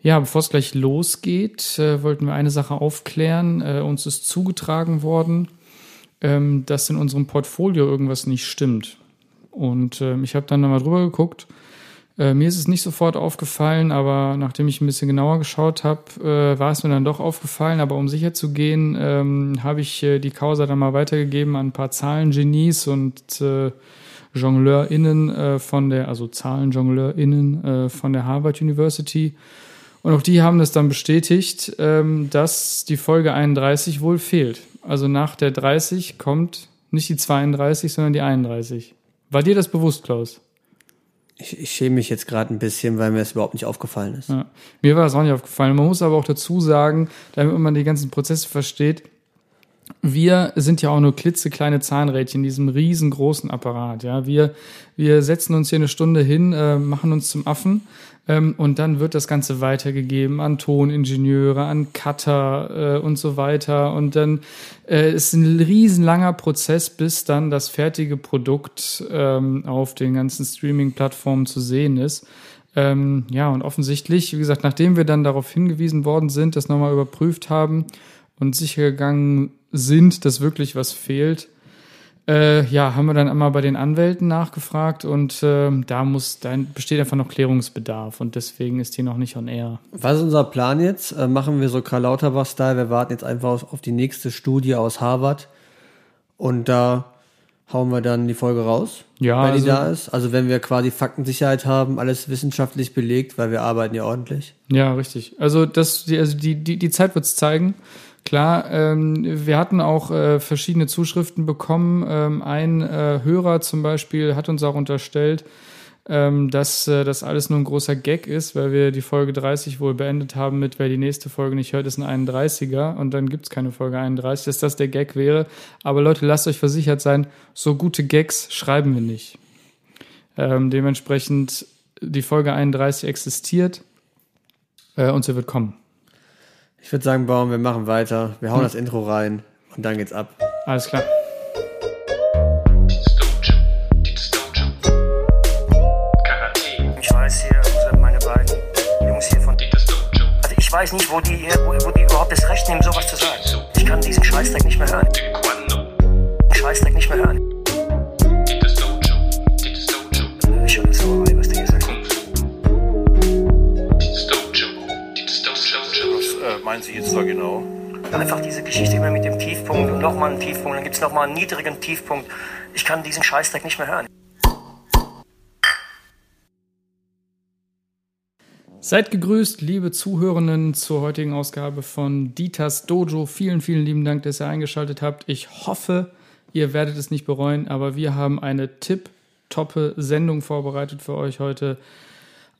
Ja, bevor es gleich losgeht, äh, wollten wir eine Sache aufklären. Äh, uns ist zugetragen worden, ähm, dass in unserem Portfolio irgendwas nicht stimmt. Und äh, ich habe dann nochmal drüber geguckt. Äh, mir ist es nicht sofort aufgefallen, aber nachdem ich ein bisschen genauer geschaut habe, äh, war es mir dann doch aufgefallen. Aber um sicher zu gehen, ähm, habe ich äh, die Causa dann mal weitergegeben an ein paar Zahlengenies und JongleurInnen von der, also ZahlenjongleurInnen von der Harvard University. Und auch die haben das dann bestätigt, ähm, dass die Folge 31 wohl fehlt. Also nach der 30 kommt nicht die 32, sondern die 31. War dir das bewusst, Klaus? Ich, ich schäme mich jetzt gerade ein bisschen, weil mir das überhaupt nicht aufgefallen ist. Ja. Mir war das auch nicht aufgefallen. Man muss aber auch dazu sagen, damit man die ganzen Prozesse versteht, wir sind ja auch nur klitzekleine Zahnrädchen in diesem riesengroßen Apparat. Ja, wir, wir setzen uns hier eine Stunde hin, äh, machen uns zum Affen und dann wird das Ganze weitergegeben an Toningenieure, an Cutter äh, und so weiter. Und dann äh, ist ein riesenlanger Prozess, bis dann das fertige Produkt ähm, auf den ganzen Streaming-Plattformen zu sehen ist. Ähm, ja, und offensichtlich, wie gesagt, nachdem wir dann darauf hingewiesen worden sind, das nochmal überprüft haben und sicher gegangen sind, dass wirklich was fehlt, äh, ja, haben wir dann einmal bei den Anwälten nachgefragt und äh, da muss, da besteht einfach noch Klärungsbedarf und deswegen ist die noch nicht on air. Was ist unser Plan jetzt? Äh, machen wir so Karl Lauterbach-Style, wir warten jetzt einfach auf, die nächste Studie aus Harvard und da hauen wir dann die Folge raus, Ja, wenn die also- da ist. Also wenn wir quasi Faktensicherheit haben, alles wissenschaftlich belegt, weil wir arbeiten ja ordentlich. Ja, richtig. Also das, die, also die, die, die Zeit wird's zeigen. Klar, ähm, wir hatten auch äh, verschiedene Zuschriften bekommen. Ähm, ein äh, Hörer zum Beispiel hat uns auch unterstellt, ähm, dass äh, das alles nur ein großer Gag ist, weil wir die Folge 30 wohl beendet haben mit, wer die nächste Folge nicht hört, ist ein 31er und dann gibt's keine Folge 31, dass das der Gag wäre. Aber Leute, lasst euch versichert sein, so gute Gags schreiben wir nicht. Ähm, dementsprechend, die Folge 31 existiert äh, und sie wird kommen. Ich würde sagen, Baum, wir machen weiter. Wir Hm. hauen das Intro rein und dann geht's ab. Alles klar. Ich weiß hier, meine beiden Jungs hier von. Also ich weiß nicht, wo die, wo, wo die überhaupt das Recht nehmen, sowas zu sagen. Ich kann diesen Scheißdreck nicht mehr hören. Scheißdreck nicht mehr hören. Ich höre Sauerei, meinen Sie jetzt da genau? Einfach diese Geschichte immer mit dem Tiefpunkt und nochmal einen Tiefpunkt, dann gibt es nochmal einen niedrigen Tiefpunkt. Ich kann diesen Scheißdreck nicht mehr hören. Seid gegrüßt, liebe Zuhörenden, zur heutigen Ausgabe von Ditas Dojo. Vielen, vielen lieben Dank, dass ihr eingeschaltet habt. Ich hoffe, ihr werdet es nicht bereuen, aber wir haben eine tipp-toppe Sendung vorbereitet für euch heute.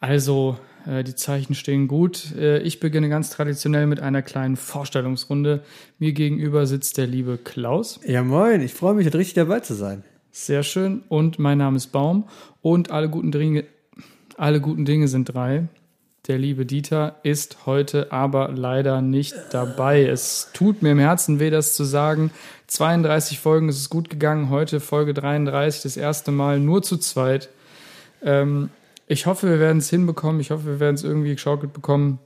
Also, die Zeichen stehen gut. Äh, ich beginne ganz traditionell mit einer kleinen Vorstellungsrunde. Mir gegenüber sitzt der liebe Klaus. Ja, moin, ich freue mich, richtig dabei zu sein. Sehr schön. Und mein Name ist Baum. Und alle guten Dinge, alle guten Dinge sind drei. Der liebe Dieter ist heute aber leider nicht dabei. Es tut mir im Herzen weh, das zu sagen. 32 Folgen ist es gut gegangen. Heute Folge 33, das erste Mal nur zu zweit. Ähm, ich hoffe, wir werden es hinbekommen. Ich hoffe, wir werden es irgendwie geschaukelt bekommen.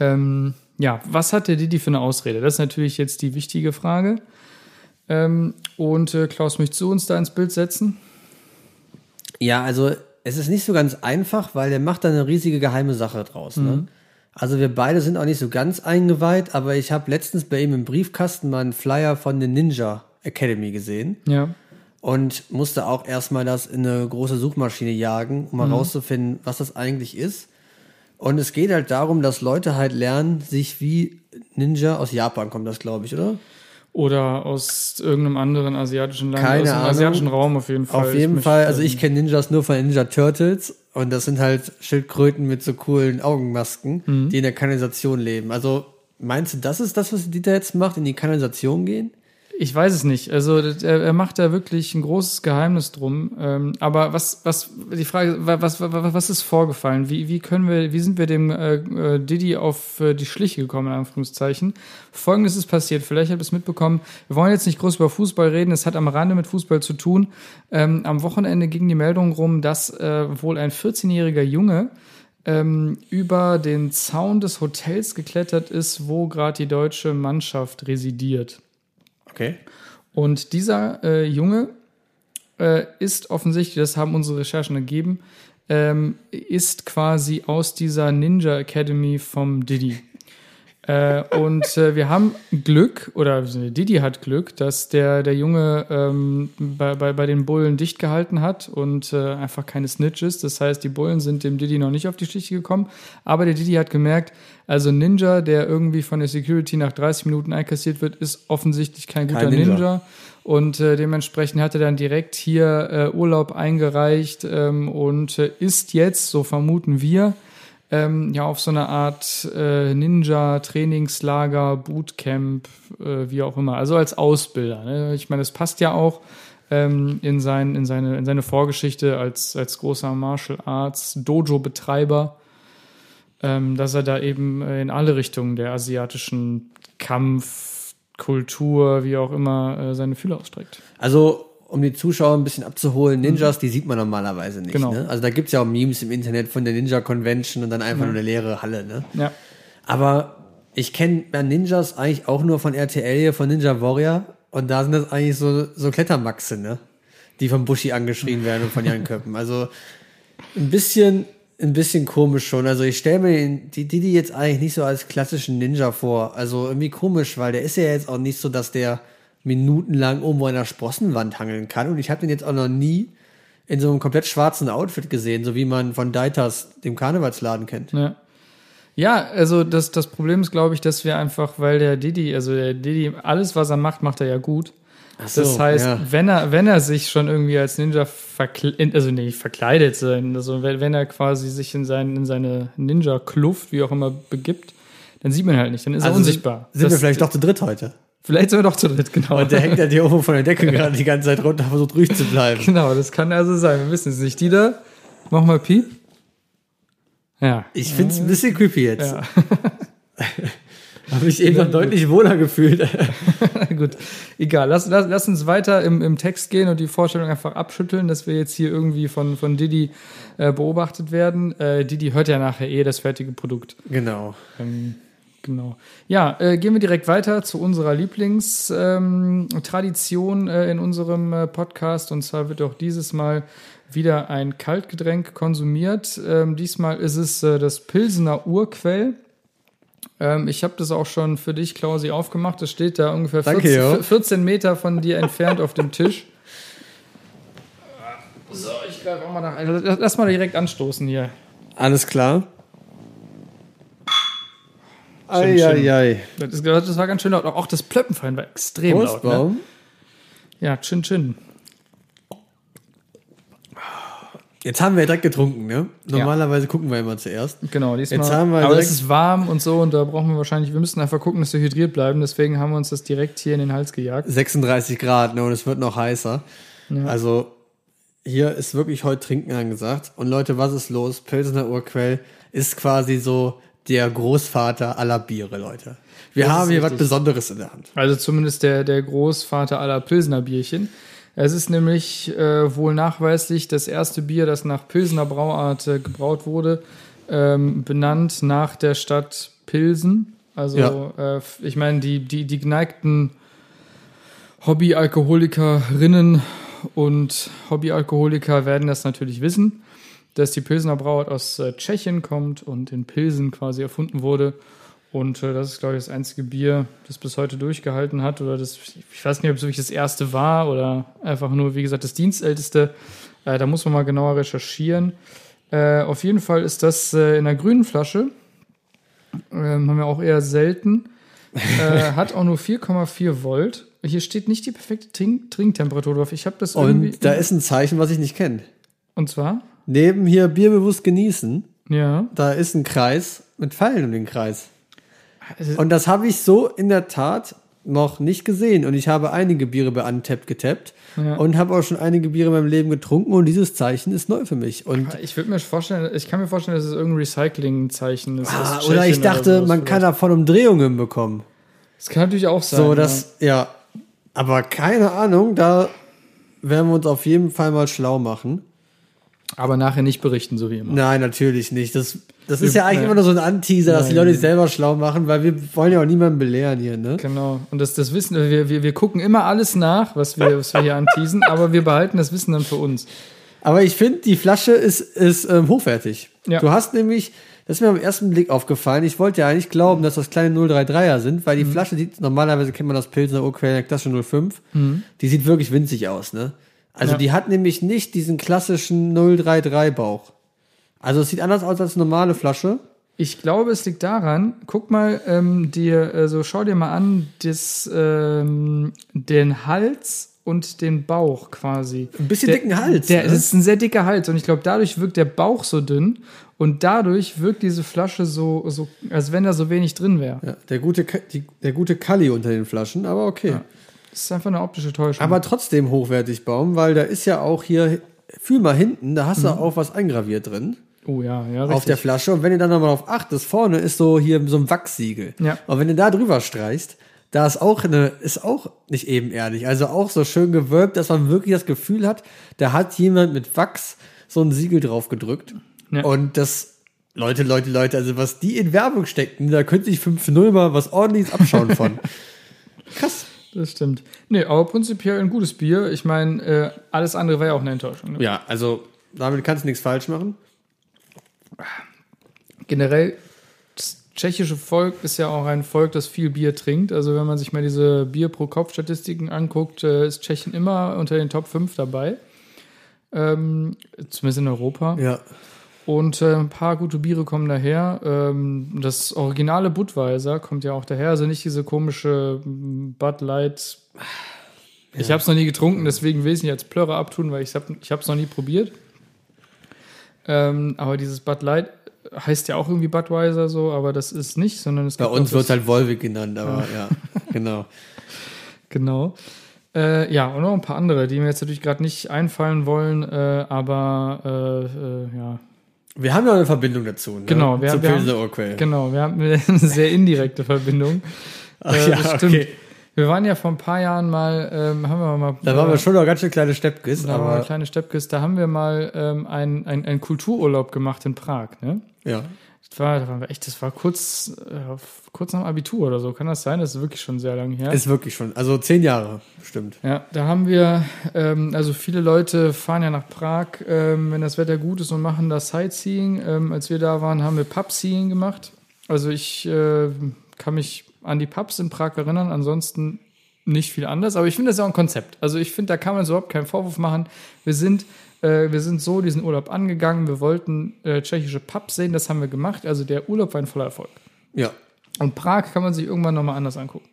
Ähm, ja, was hat der Didi für eine Ausrede? Das ist natürlich jetzt die wichtige Frage. Ähm, und äh, Klaus, möchtest du uns da ins Bild setzen? Ja, also es ist nicht so ganz einfach, weil der macht da eine riesige geheime Sache draus. Ne? Also wir beide sind auch nicht so ganz eingeweiht, aber ich habe letztens bei ihm im Briefkasten mal einen Flyer von der Ninja Academy gesehen Ja. Und musste auch erstmal das in eine große Suchmaschine jagen, um mal rauszufinden, was das eigentlich ist. Und es geht halt darum, dass Leute halt lernen, sich wie Ninja aus Japan kommt das, glaube ich, oder? Oder aus irgendeinem anderen asiatischen Land, Keine aus dem Ahnung. asiatischen Raum auf jeden Fall. Auf jeden möchte- Fall, also ich kenne Ninjas nur von Ninja Turtles und das sind halt Schildkröten mit so coolen Augenmasken, Mhm. die in der Kanalisation leben. Also meinst du, das ist das, was Dieter jetzt macht, in die Kanalisation gehen? Ich weiß es nicht. Also er, er macht da wirklich ein großes Geheimnis drum. Ähm, aber was, was die Frage, wa- was, was, was ist vorgefallen? Wie, wie können wir, wie sind wir dem äh, äh, Diddy auf äh, die Schliche gekommen, in Anführungszeichen? Folgendes ist passiert. Vielleicht habt ihr es mitbekommen. Wir wollen jetzt nicht groß über Fußball reden. Es hat am Rande mit Fußball zu tun. Ähm, am Wochenende ging die Meldung rum, dass äh, wohl ein 14-jähriger Junge ähm, über den Zaun des Hotels geklettert ist, wo gerade die deutsche Mannschaft residiert. Okay. Und dieser äh, Junge äh, ist offensichtlich, das haben unsere Recherchen ergeben, ähm, ist quasi aus dieser Ninja Academy vom Diddy. äh, und äh, wir haben Glück, oder Diddy hat Glück, dass der, der Junge ähm, bei, bei, bei den Bullen dicht gehalten hat und äh, einfach keine Snitches. Das heißt, die Bullen sind dem Diddy noch nicht auf die Stiche gekommen. Aber der Diddy hat gemerkt, also Ninja, der irgendwie von der Security nach 30 Minuten einkassiert wird, ist offensichtlich kein guter Kein Ninja. Ninja. Und äh, dementsprechend hat er dann direkt hier äh, Urlaub eingereicht ähm, und äh, ist jetzt, so vermuten wir, ähm, ja auf so eine Art äh, Ninja-Trainingslager, Bootcamp, äh, wie auch immer. Also als Ausbilder. Ne? Ich meine, es passt ja auch ähm, in, sein, in, seine, in seine Vorgeschichte als, als großer Martial Arts Dojo-Betreiber, dass er da eben äh, in alle Richtungen der asiatischen Kampf, Kultur, wie auch immer, äh, seine Fühler ausstreckt. Also, um die Zuschauer ein bisschen abzuholen, Ninjas, die sieht man normalerweise nicht. Genau. Ne? Also da gibt's ja auch Memes im Internet von der Ninja Convention und dann einfach nur eine leere Halle. Ne? Ja. Aber ich kenne Ninjas eigentlich auch nur von RTL hier, von Ninja Warrior. Und da sind das eigentlich so, so Klettermaxe, ne? Die von Bushi angeschrien werden und von Jan Köppen. Also ein bisschen, ein bisschen komisch schon. Also ich stelle mir den- die Didi jetzt eigentlich nicht so als klassischen Ninja vor. Also irgendwie komisch, weil der ist ja jetzt auch nicht so, dass der minutenlang irgendwo an der Sprossenwand hangeln kann. Und ich habe den jetzt auch noch nie in so einem komplett schwarzen Outfit gesehen, so wie man von Deitas, dem Karnevalsladen, kennt. Ja. Ja, also das, das Problem ist, glaube ich, dass wir einfach, weil der Didi, also der Didi, alles, was er macht, macht er ja gut. So, das heißt, ja. wenn er, wenn er sich schon irgendwie als Ninja verkleidet, also nee, verkleidet sein, also wenn, wenn er quasi sich in, sein, in seine Ninja-Kluft, wie auch immer, begibt, dann sieht man ihn halt nicht, dann ist er Also unsichtbar. Sind, sind Das- wir vielleicht doch zu dritt heute? Vielleicht sind wir doch zu dritt, genau. Und der hängt ja hier oben von der Decke gerade die ganze Zeit runter, versucht ruhig zu bleiben. genau, das kann also sein, wir wissen es nicht. Dieter, mach mal Piep. Ja. Ich find's ein bisschen creepy jetzt. Ja. Habe ich eben noch deutlich wohler gefühlt. Gut, egal. Lass, lass, lass uns weiter im, im Text gehen und die Vorstellung einfach abschütteln, dass wir jetzt hier irgendwie von, von Didi äh, beobachtet werden. Äh, Didi hört ja nachher eh das fertige Produkt. genau. Ähm, genau. Ja, äh, gehen wir direkt weiter zu unserer Lieblingstradition ähm, äh, in unserem äh, Podcast. Und zwar wird auch dieses Mal wieder ein Kaltgetränk konsumiert. Ähm, diesmal ist es äh, das Pilsener Urquell. Ähm, ich habe das auch schon für dich, Klausi, aufgemacht. Das steht da ungefähr Danke, 14, Jo. 14 Meter von dir entfernt auf dem Tisch. So, ich greife auch mal nach. Also, lass- mal direkt anstoßen hier. Alles klar. Eieiei. Das, das war ganz schön laut. Auch das Plöppen vorhin war extrem laut. Ne? Postbaum. Ja, Chin Chin. Jetzt haben wir direkt getrunken, ne? Normalerweise gucken wir immer zuerst. Genau, diesmal. Jetzt haben wir aber es ist warm und so und da brauchen wir wahrscheinlich, wir müssen einfach gucken, dass wir hydriert bleiben. Deswegen haben wir uns das direkt hier in den Hals gejagt. 36 Grad, ne? Und es wird noch heißer. Ja. Also, hier ist wirklich heute Trinken angesagt. Und Leute, was ist los? Pilsener Urquell ist quasi so der Großvater aller Biere, Leute. Wir Das haben hier was richtig. Besonderes in der Hand. Also zumindest der, der Großvater aller Pilsener Bierchen. Es ist nämlich äh, wohl nachweislich das erste Bier, das nach Pilsener Brauart äh, gebraut wurde, ähm, benannt nach der Stadt Pilsen. Also Ja. äh, ich meine, die, die, die geneigten Hobbyalkoholikerinnen und Hobbyalkoholiker werden das natürlich wissen, dass die Pilsener Brauart aus äh, Tschechien kommt und in Pilsen quasi erfunden wurde. Und äh, das ist, glaube ich, das einzige Bier, das bis heute durchgehalten hat. Oder das, ich weiß nicht, ob es wirklich das erste war oder einfach nur, wie gesagt, das dienstälteste. Äh, da muss man mal genauer recherchieren. Äh, auf jeden Fall ist das äh, in einer grünen Flasche. Ähm, haben wir auch eher selten. äh, hat auch nur 4,4 Volt. Hier steht nicht die perfekte Trink Trinktemperatur drauf. Ich habe das irgendwie. Und da ist ein Zeichen, was ich nicht kenne. Und zwar? Neben hier Bier bewusst genießen, Ja. da ist ein Kreis mit Pfeilen um den Kreis. Also- Und das habe ich so in der Tat noch nicht gesehen. Und ich habe einige Biere bei Untapped getappt Ja. und habe auch schon einige Biere in meinem Leben getrunken und dieses Zeichen ist neu für mich. Und Ich würde mir vorstellen, ich kann mir vorstellen, dass es irgendein Recycling-Zeichen ist. ah, oder ich dachte, sowas man vielleicht. kann davon Umdrehungen bekommen. Das kann natürlich auch sein. So, das, ja. Aber keine Ahnung, da werden wir uns auf jeden Fall mal schlau machen. Aber nachher nicht berichten, so wie immer. Nein, natürlich nicht. Das, das ist ja eigentlich äh, immer nur so ein Anteaser, dass die. Leute sich selber schlau machen, weil wir wollen ja auch niemanden belehren hier, ne? Genau. Und das, das Wissen, wir, wir, wir gucken immer alles nach, was wir, was wir hier anteasen, aber wir behalten das Wissen dann für uns. Aber ich finde, die Flasche ist, ist ähm, hochwertig. Ja. Du hast nämlich, das ist mir am ersten Blick aufgefallen, ich wollte ja eigentlich glauben, dass das kleine 033er sind, weil die Mhm. Flasche sieht, normalerweise kennt man das Pilsner Urquell Klasse 05, die sieht wirklich winzig aus, ne? Also. Ja. die hat nämlich nicht diesen klassischen 033 Bauch. Also es sieht anders aus als eine normale Flasche. Ich glaube, es liegt daran, guck mal, ähm, dir, also schau dir mal an, das, ähm, den Hals und den Bauch quasi. Ein bisschen der, dicken Hals, Der, ne? Das ist ein sehr dicker Hals und ich glaube, dadurch wirkt der Bauch so dünn und dadurch wirkt diese Flasche so, so als wenn da so wenig drin wäre. Ja, der gute, die, der gute Kali unter den Flaschen, aber okay. Das ist einfach eine optische Täuschung. Aber trotzdem hochwertig Baum, weil da ist ja auch hier, fühl mal hinten, da hast du auch was eingraviert drin. oh ja, ja, auf richtig. der Flasche. Und wenn ihr dann nochmal auf achtest, vorne ist so hier so ein Wachssiegel. Ja. Und wenn du da drüber streichst, da ist auch eine, ist auch nicht ebenerdig. Also auch so schön gewölbt, dass man wirklich das Gefühl hat, da hat jemand mit Wachs so ein Siegel drauf gedrückt. Ja. Und das, Leute, Leute, Leute, also was die in Werbung steckten, da könnte ich 5-0 mal was ordentliches abschauen von. Krass. Das stimmt. Nee, aber prinzipiell ein gutes Bier. Ich meine, äh, alles andere war ja auch eine Enttäuschung. Ne? Ja, also damit kannst du nichts falsch machen. generell, das tschechische Volk ist ja auch ein Volk, das viel Bier trinkt. Also wenn man sich mal diese Bier-pro-Kopf-Statistiken anguckt, äh, ist Tschechien immer unter den Top 5 dabei. Ähm, zumindest in Europa. Ja. Und äh, ein paar gute Biere kommen daher. Ähm, das originale Budweiser kommt ja auch daher. Also nicht diese komische mm, Bud Light. Ich habe es noch nie getrunken, deswegen will ich es nicht als Plörre abtun, weil ich habe ich es noch nie probiert. Ähm, aber dieses Bud Light heißt ja auch irgendwie Budweiser so, aber das ist nicht, sondern es Bei gibt uns auch wird halt Wolwig genannt, aber ja, genau. Genau. Äh, ja, und noch ein paar andere, die mir jetzt natürlich gerade nicht einfallen wollen, äh, aber äh, äh, ja, Wir haben ja eine Verbindung dazu, ne? Genau, wir, Zu wir haben, Urquell. genau, wir haben eine sehr indirekte Verbindung. Ach Äh, ja, stimmt. okay. Wir waren ja vor ein paar Jahren mal, ähm, haben wir mal. Da waren wir äh, schon noch ganz schön kleine Steppkes, da waren wir kleine Steppkes, da haben wir mal ähm, einen ein Kultururlaub gemacht in Prag. Ne? ja. Das war, da waren wir echt, das war kurz, äh, kurz nach dem Abitur oder so. Kann das sein? Das ist wirklich schon sehr lange her. Ist wirklich schon, also zehn Jahre, stimmt. Ja, da haben wir, ähm, also viele Leute fahren ja nach Prag, ähm, wenn das Wetter gut ist und machen da Sightseeing. Ähm, als wir da waren, haben wir Pubseeing gemacht. Also ich äh, kann mich an die Pubs in Prag erinnern, ansonsten nicht viel anders. Aber ich finde das ja auch ein Konzept. Also ich finde, da kann man uns überhaupt keinen Vorwurf machen. Wir sind, wir sind so diesen Urlaub angegangen. Wir wollten äh, tschechische Pubs sehen, das haben wir gemacht. Also der Urlaub war ein voller Erfolg. Ja. Und Prag kann man sich irgendwann nochmal anders angucken.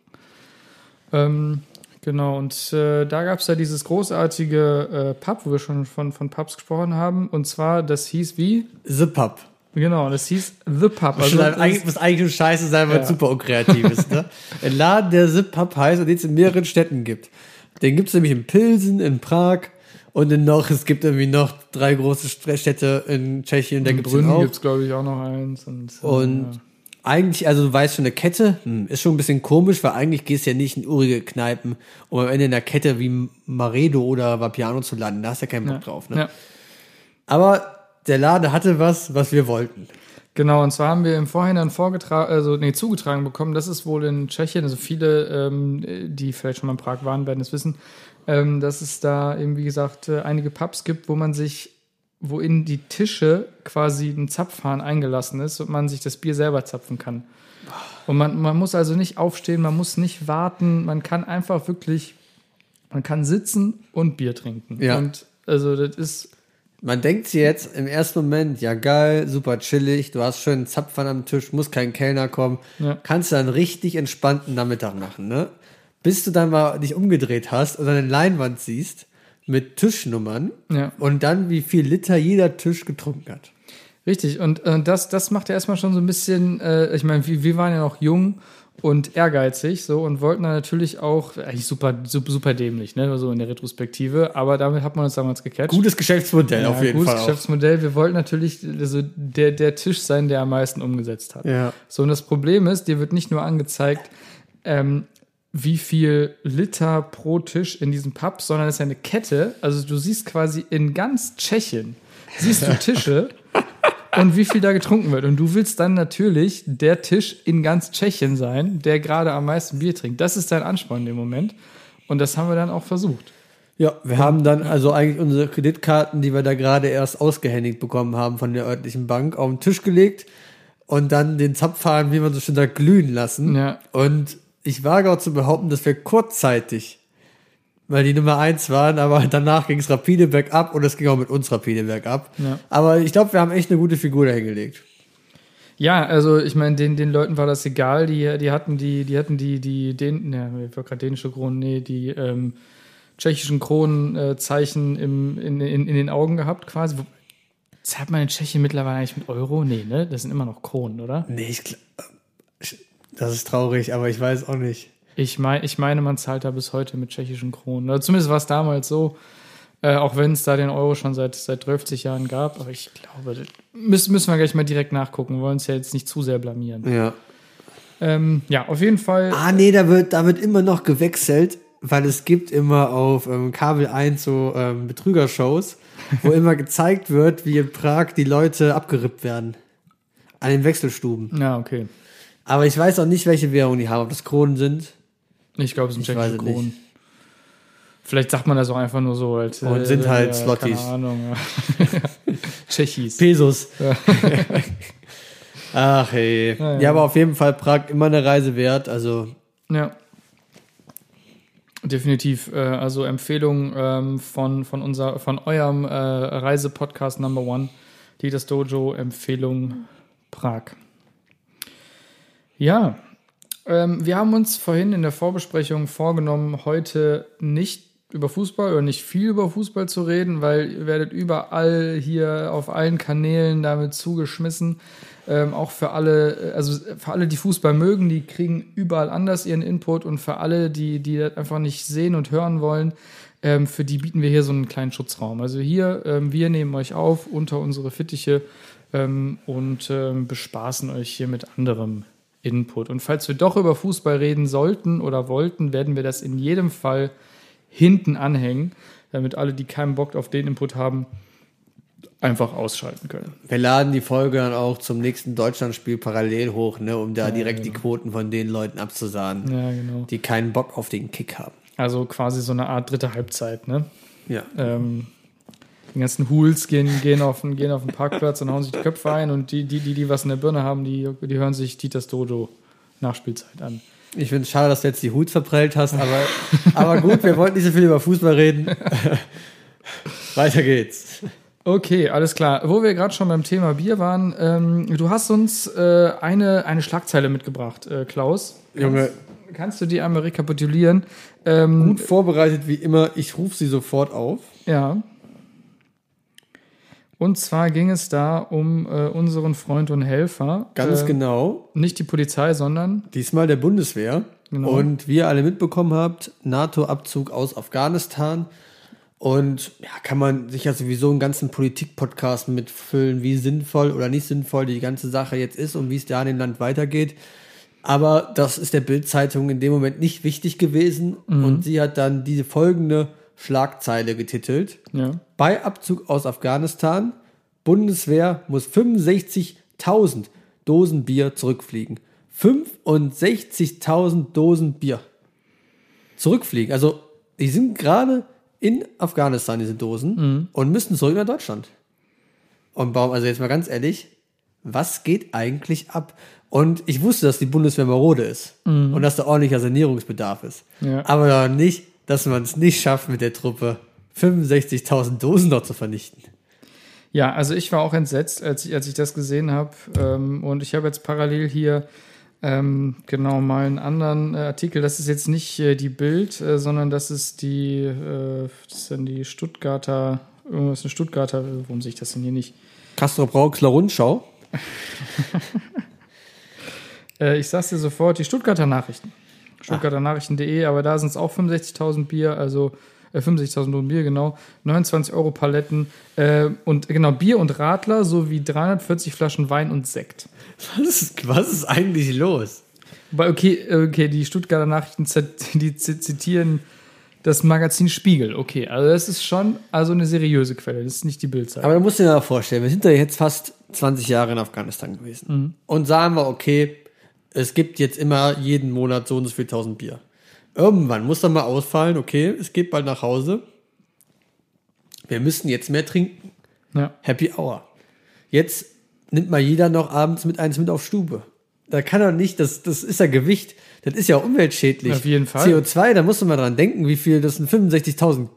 Ähm, genau, und äh, da gab es ja dieses großartige äh, Pub, wo wir schon von, von Pubs gesprochen haben. Und zwar, das hieß wie? The Pub. Genau, das hieß The Pub. Also, das- eigentlich, muss eigentlich nur scheiße sein, weil es Ja. super unkreativ ist. Ne? Ein Laden, der The Pub heißt und den es in mehreren Städten gibt. Den gibt es nämlich in Pilsen, in Prag und in noch, es gibt irgendwie noch drei große St- Städte in Tschechien, da gibt es ihn Brünn auch. gibt es, glaube ich, auch noch eins. Und, äh, Und ja. eigentlich, also du weißt schon, eine Kette hm, ist schon ein bisschen komisch, weil eigentlich gehst du ja nicht in urige Kneipen, um am Ende in einer Kette wie Maredo oder Vapiano zu landen. Da hast du ja keinen Bock ja. drauf. Ne? Ja. Aber der Laden hatte was, was wir wollten. Genau, und zwar haben wir im Vorhinein vorgetragen, also nee, zugetragen bekommen, das ist wohl in Tschechien, also viele, ähm, die vielleicht schon mal in Prag waren, werden es wissen, ähm, dass es da eben, wie gesagt, äh, einige Pubs gibt, wo man sich, wo in die Tische quasi ein Zapfhahn eingelassen ist und man sich das Bier selber zapfen kann. Und man, man muss also nicht aufstehen, man muss nicht warten, man kann einfach wirklich, man kann sitzen und Bier trinken. Ja. Und also das ist Man denkt sich jetzt im ersten Moment, ja geil, super chillig, du hast schön einen Zapfhahn am Tisch, muss kein Kellner kommen, Ja. kannst du einen richtig entspannten Nachmittag machen, ne? Bis du dann mal dich umgedreht hast und eine Leinwand siehst mit Tischnummern Ja. und dann wie viel Liter jeder Tisch getrunken hat. Richtig, und äh, das, das macht ja erstmal schon so ein bisschen, äh, ich meine, wir, wir waren ja noch jung und ehrgeizig so und wollten dann natürlich auch, eigentlich super, super, super dämlich, ne, so in der Retrospektive, aber damit hat man uns damals gecatcht. Gutes Geschäftsmodell auf jeden gutes Fall. Auch. Geschäftsmodell. Wir wollten natürlich also der, der Tisch sein, der am meisten umgesetzt hat. Ja. So, und das Problem ist, dir wird nicht nur angezeigt, ähm, wie viel Liter pro Tisch in diesem Pub, sondern es ist ja eine Kette. Also du siehst quasi in ganz Tschechien siehst du Tische und wie viel da getrunken wird. Und du willst dann natürlich der Tisch in ganz Tschechien sein, der gerade am meisten Bier trinkt. Das ist dein Ansporn in dem Moment. Und das haben wir dann auch versucht. Ja, wir haben dann also eigentlich unsere Kreditkarten, die wir da gerade erst ausgehändigt bekommen haben von der örtlichen Bank, auf den Tisch gelegt und dann den Zapfhahn, wie man so schön sagt, glühen lassen. Ja. Und ich wage auch zu behaupten, dass wir kurzzeitig, weil die Nummer eins waren, aber danach ging es rapide bergab und es ging auch mit uns rapide bergab. Ja. Aber ich glaube, wir haben echt eine gute Figur dahingelegt. Ja, also ich meine, den, den Leuten war das egal. Die, die hatten die, die hatten die, die, den, ne, ich wollte gerade dänische Kronen, nee, die ähm, tschechischen Kronenzeichen im, in, in, in den Augen gehabt, quasi. Zahlt man in Tschechien mittlerweile eigentlich mit Euro? Nee, ne? Das sind immer noch Kronen, oder? Nee, ich glaube, das ist traurig, aber ich weiß auch nicht. Ich, mein, ich meine, man zahlt da bis heute mit tschechischen Kronen. Oder zumindest war es damals so. Äh, auch wenn es da den Euro schon seit, seit 30 Jahren gab. Aber ich glaube, das müssen, müssen wir gleich mal direkt nachgucken. Wir wollen uns ja jetzt nicht zu sehr blamieren. Ja. Ähm, ja, auf jeden Fall. Ah, nee, da wird, da wird immer noch gewechselt, weil es gibt immer auf ähm, Kabel 1 so ähm, Betrügershows, wo immer gezeigt wird, wie in Prag die Leute abgerippt werden. An den Wechselstuben. Ja, okay. Aber ich weiß auch nicht, welche Währung die haben, ob das Kronen sind. Ich glaube, es sind tschechische nicht. Kronen. Vielleicht sagt man das auch einfach nur so. Als, Und sind halt Slotties. Keine Ahnung. Ja. Tschechis. Pesos. Ach hey. Ja, ja. aber auf jeden Fall Prag immer eine Reise wert. Also Ja. Definitiv. Äh, also Empfehlung ähm, von, von, unser, von eurem äh, Reisepodcast Number One, die das Dojo, Empfehlung Prag. Ja, ähm, wir haben uns vorhin in der Vorbesprechung vorgenommen, heute nicht über Fußball oder nicht viel über Fußball zu reden, weil ihr werdet überall hier auf allen Kanälen damit zugeschmissen. Ähm, auch für alle, äh, also für alle, die Fußball mögen, die kriegen überall anders ihren Input und für alle, die, die das einfach nicht sehen und hören wollen, ähm, für die bieten wir hier so einen kleinen Schutzraum. Also hier, ähm, wir nehmen euch auf unter unsere Fittiche ähm, und ähm, bespaßen euch hier mit anderem Input. Und falls wir doch über Fußball reden sollten oder wollten, werden wir das in jedem Fall hinten anhängen, damit alle, die keinen Bock auf den Input haben, einfach ausschalten können. wir laden die Folge dann auch zum nächsten Deutschlandspiel parallel hoch, ne, um da direkt die Quoten von den Leuten abzusahnen, Ja, genau. die keinen Bock auf den Kick haben. Also quasi so eine Art dritte Halbzeit, ne? Ja. Ähm, die ganzen Hools gehen, gehen, auf, den- gehen auf den Parkplatz und hauen sich die Köpfe ein und die, die, die, die was in der Birne haben, die, die hören sich Titas Dojo Nachspielzeit an. Ich finde es schade, dass du jetzt die Hut verprellt hast, aber, aber gut, wir wollten nicht so viel über Fußball reden. Weiter geht's. Okay, alles klar. Wo wir gerade schon beim Thema Bier waren, ähm, du hast uns äh, eine, eine Schlagzeile mitgebracht, äh, Klaus. Junge, Kannst du die einmal rekapitulieren? Ähm, gut vorbereitet wie immer. Ich rufe sie sofort auf. Ja. Und zwar ging es da um äh, unseren Freund und Helfer. Ganz äh, genau. Nicht die Polizei, sondern Diesmal der Bundeswehr. Genau. Und wie ihr alle mitbekommen habt, NATO-Abzug aus Afghanistan. Und ja, kann man sich ja sowieso einen ganzen Politik-Podcast mitfüllen, wie sinnvoll oder nicht sinnvoll die ganze Sache jetzt ist und wie es da in dem Land weitergeht. Aber das ist der Bild-Zeitung in dem Moment nicht wichtig gewesen. Und sie hat dann diese folgende Schlagzeile getitelt. ja. Bei Abzug aus Afghanistan, Bundeswehr muss 65.000 Dosen Bier zurückfliegen. 65.000 Dosen Bier zurückfliegen. Also, die sind gerade in Afghanistan, diese Dosen, und müssen zurück nach Deutschland. Und warum, also jetzt mal ganz ehrlich, was geht eigentlich ab? Und ich wusste, dass die Bundeswehr marode ist und dass da ordentlicher Sanierungsbedarf ist. Ja. Aber nicht, dass man es nicht schafft, mit der Truppe 65.000 Dosen noch zu vernichten. Ja, also ich war auch entsetzt, als ich, als ich das gesehen habe. Ähm, und ich habe jetzt parallel hier ähm, genau mal einen anderen äh, Artikel. Das ist jetzt nicht äh, die Bild, äh, sondern das ist die, äh, das ist dann die Stuttgarter, irgendwas eine Stuttgarter, warum sehe ich das denn hier nicht? Castro Brauxler Rundschau. Äh, ich sag's dir sofort, die Stuttgarter Nachrichten. Stuttgarter Nachrichten.de, aber da sind es auch 65.000 Bier, also äh, 65.000 Dosen Bier, genau. 29 Euro Paletten äh, und genau Bier und Radler sowie 340 Flaschen Wein und Sekt. Was ist, was ist eigentlich los? Wobei, okay, okay, die Stuttgarter Nachrichten die zi- zitieren Das Magazin Spiegel, okay. Also das ist schon also eine seriöse Quelle, das ist nicht die Bildzeitung. Aber du musst dir mal vorstellen, wir sind ja jetzt fast 20 Jahre in Afghanistan gewesen. Und sagen wir, okay, es gibt jetzt immer jeden Monat so und so viel tausend Bier. Irgendwann muss dann mal ausfallen, okay, es geht bald nach Hause. Wir müssen jetzt mehr trinken. Ja. Happy Hour. Jetzt nimmt mal jeder noch abends mit eins mit auf Stube. Da kann er nicht, das, das ist ja Gewicht, das ist ja umweltschädlich. Auf jeden Fall. CO2, da musst du mal dran denken, wie viel, das sind 65.000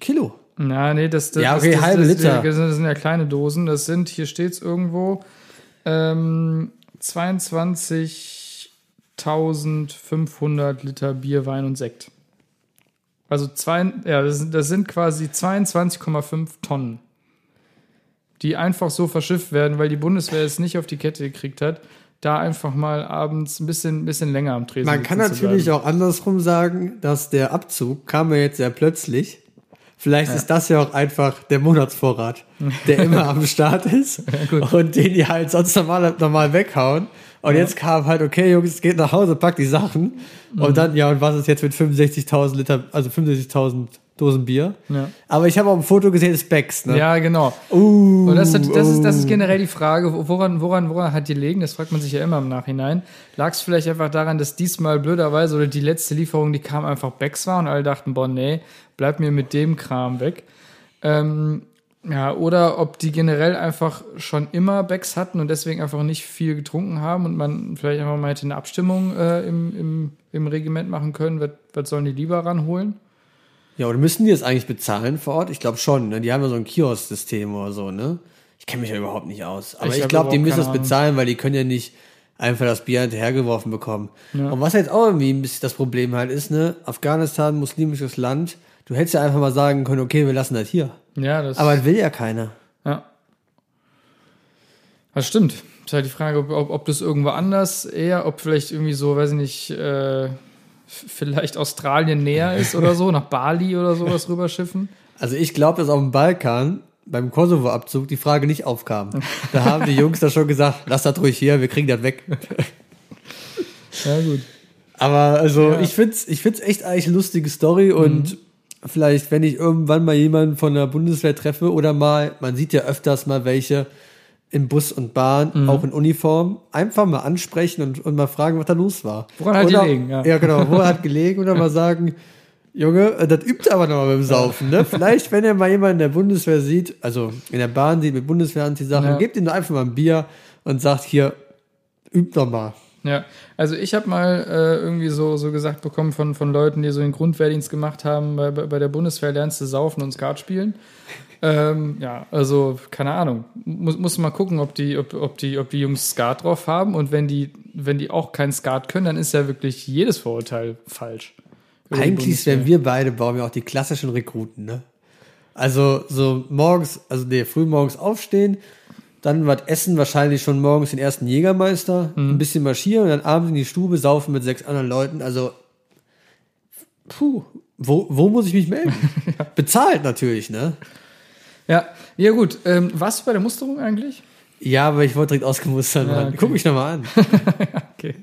Kilo. Na, nee, das, das, Ja, okay, das, das, halbe das, Liter. Das sind, das sind ja kleine Dosen. Das sind, hier steht's irgendwo, ähm, 22.500 Liter Bier, Wein und Sekt. Also zwei, ja, das, sind- das sind quasi 22,5 Tonnen, die einfach so verschifft werden, weil die Bundeswehr es nicht auf die Kette gekriegt hat, da einfach mal abends ein bisschen, bisschen länger am Tresen Man kann natürlich auch andersrum sagen, dass der Abzug kam ja jetzt sehr plötzlich. Vielleicht ist das ja auch einfach der Monatsvorrat, der immer am Start ist und den die halt sonst normal, normal weghauen. Und jetzt kam halt, okay, Jungs, geht nach Hause, packt die Sachen. Mhm. Und dann, ja, und was ist jetzt mit 65.000 Liter, also 65.000 Dosen Bier? Ja. Aber ich habe auch ein Foto gesehen, des Becks, ne? Ja, genau. Uh, Und das, hat, das, ist, das ist generell die Frage, woran, woran, woran hat die gelegen? Das fragt man sich ja immer im Nachhinein. Lag es vielleicht einfach daran, dass diesmal blöderweise oder die letzte Lieferung, die kam, einfach Becks war und alle dachten, boah, nee, bleib mir mit dem Kram weg. Ähm, ja, oder ob die generell einfach schon immer Becks hatten und deswegen einfach nicht viel getrunken haben und man vielleicht einfach mal hätte eine Abstimmung äh, im, im, im Regiment machen können, was, was sollen die lieber ranholen? Ja, oder müssen die das eigentlich bezahlen vor Ort? Ich glaube schon, ne? Die haben ja so ein Kiosk-System oder so, ne? Ich kenne mich ja überhaupt nicht aus. Aber Ich ich, glaube, die müssen das Ahnung. bezahlen, weil die können ja nicht einfach das Bier hinterhergeworfen bekommen. Und was jetzt auch irgendwie ein bisschen das Problem halt ist, ne? Afghanistan, muslimisches Land. Du hättest ja einfach mal sagen können, okay, wir lassen das hier. Ja, das Aber das will ja keiner. Ja. Das stimmt. Ist halt die Frage, ob, ob, ob das irgendwo anders eher, ob vielleicht irgendwie so, weiß ich nicht, äh, vielleicht Australien näher ist oder so, nach Bali oder sowas rüberschiffen. Also ich glaube, dass auf dem Balkan beim Kosovo-Abzug die Frage nicht aufkam. Da haben die Jungs da schon gesagt, lass das ruhig hier, wir kriegen das weg. Ja, gut. Aber also Ja. ich find's, ich find's echt eigentlich eine lustige Story und vielleicht, wenn ich irgendwann mal jemanden von der Bundeswehr treffe oder mal, man sieht ja öfters mal welche im Bus und Bahn, auch in Uniform, einfach mal ansprechen und, und mal fragen, was da los war. Woran hat oder, gelegen, ja. Ja, genau, wo hat gelegen oder mal sagen, Junge, äh, das übt aber noch mal dem Saufen, ne? Vielleicht, wenn ihr mal jemanden in der Bundeswehr sieht, also in der Bahn sieht mit Bundeswehranti-Sachen, Ja. gebt ihm einfach mal ein Bier und sagt hier, übt doch mal. Ja, also ich habe mal äh, irgendwie so, so gesagt bekommen von, von Leuten, die so den Grundwehrdienst gemacht haben, bei, bei der Bundeswehr lernst du saufen und Skat spielen. Ähm, ja, also keine Ahnung. Muss, muss mal gucken, ob die, ob, ob, die, ob die Jungs Skat drauf haben und wenn die, wenn die auch kein Skat können, dann ist ja wirklich jedes Vorurteil falsch. Eigentlich wären wir beide, bauen wir auch die klassischen Rekruten, ne? Also so morgens, also nee, früh morgens aufstehen, dann was essen, wahrscheinlich schon morgens den ersten Jägermeister, ein bisschen marschieren und dann abends in die Stube saufen mit sechs anderen Leuten. Also, puh, wo, wo muss ich mich melden? Bezahlt natürlich, ne? Ja, ja gut. Ähm, warst du bei der Musterung eigentlich? Ja, aber ich wollte direkt ausgemustert werden. okay. Guck mich nochmal an. Okay.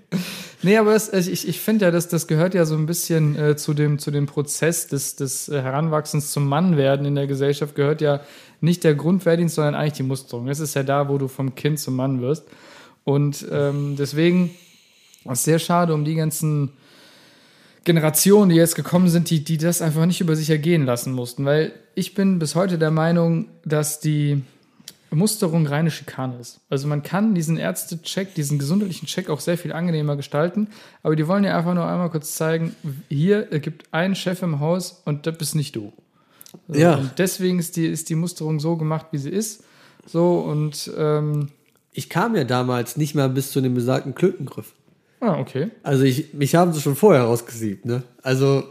Nee, aber das, ich, ich finde ja, das, das gehört ja so ein bisschen äh, zu, dem, zu dem Prozess des, des äh, Heranwachsens zum Mannwerden in der Gesellschaft, gehört ja nicht der Grundwehrdienst, sondern eigentlich die Musterung. Das ist ja da, wo du vom Kind zum Mann wirst. Und ähm, deswegen ist es sehr schade um die ganzen Generationen, die jetzt gekommen sind, die, die das einfach nicht über sich ergehen lassen mussten. Weil ich bin bis heute der Meinung, dass die Musterung reine Schikane ist. Also man kann diesen Ärztecheck, diesen gesundheitlichen Check auch sehr viel angenehmer gestalten, aber die wollen ja einfach nur einmal kurz zeigen, hier es gibt einen Chef im Haus und das bist nicht du. So, Ja. Und deswegen ist die, ist die Musterung so gemacht, wie sie ist. So und ähm, Ich kam ja damals nicht mal bis zu dem besagten Klötengriff. ah, okay. Also ich, mich haben sie schon vorher rausgesiebt, ne? Also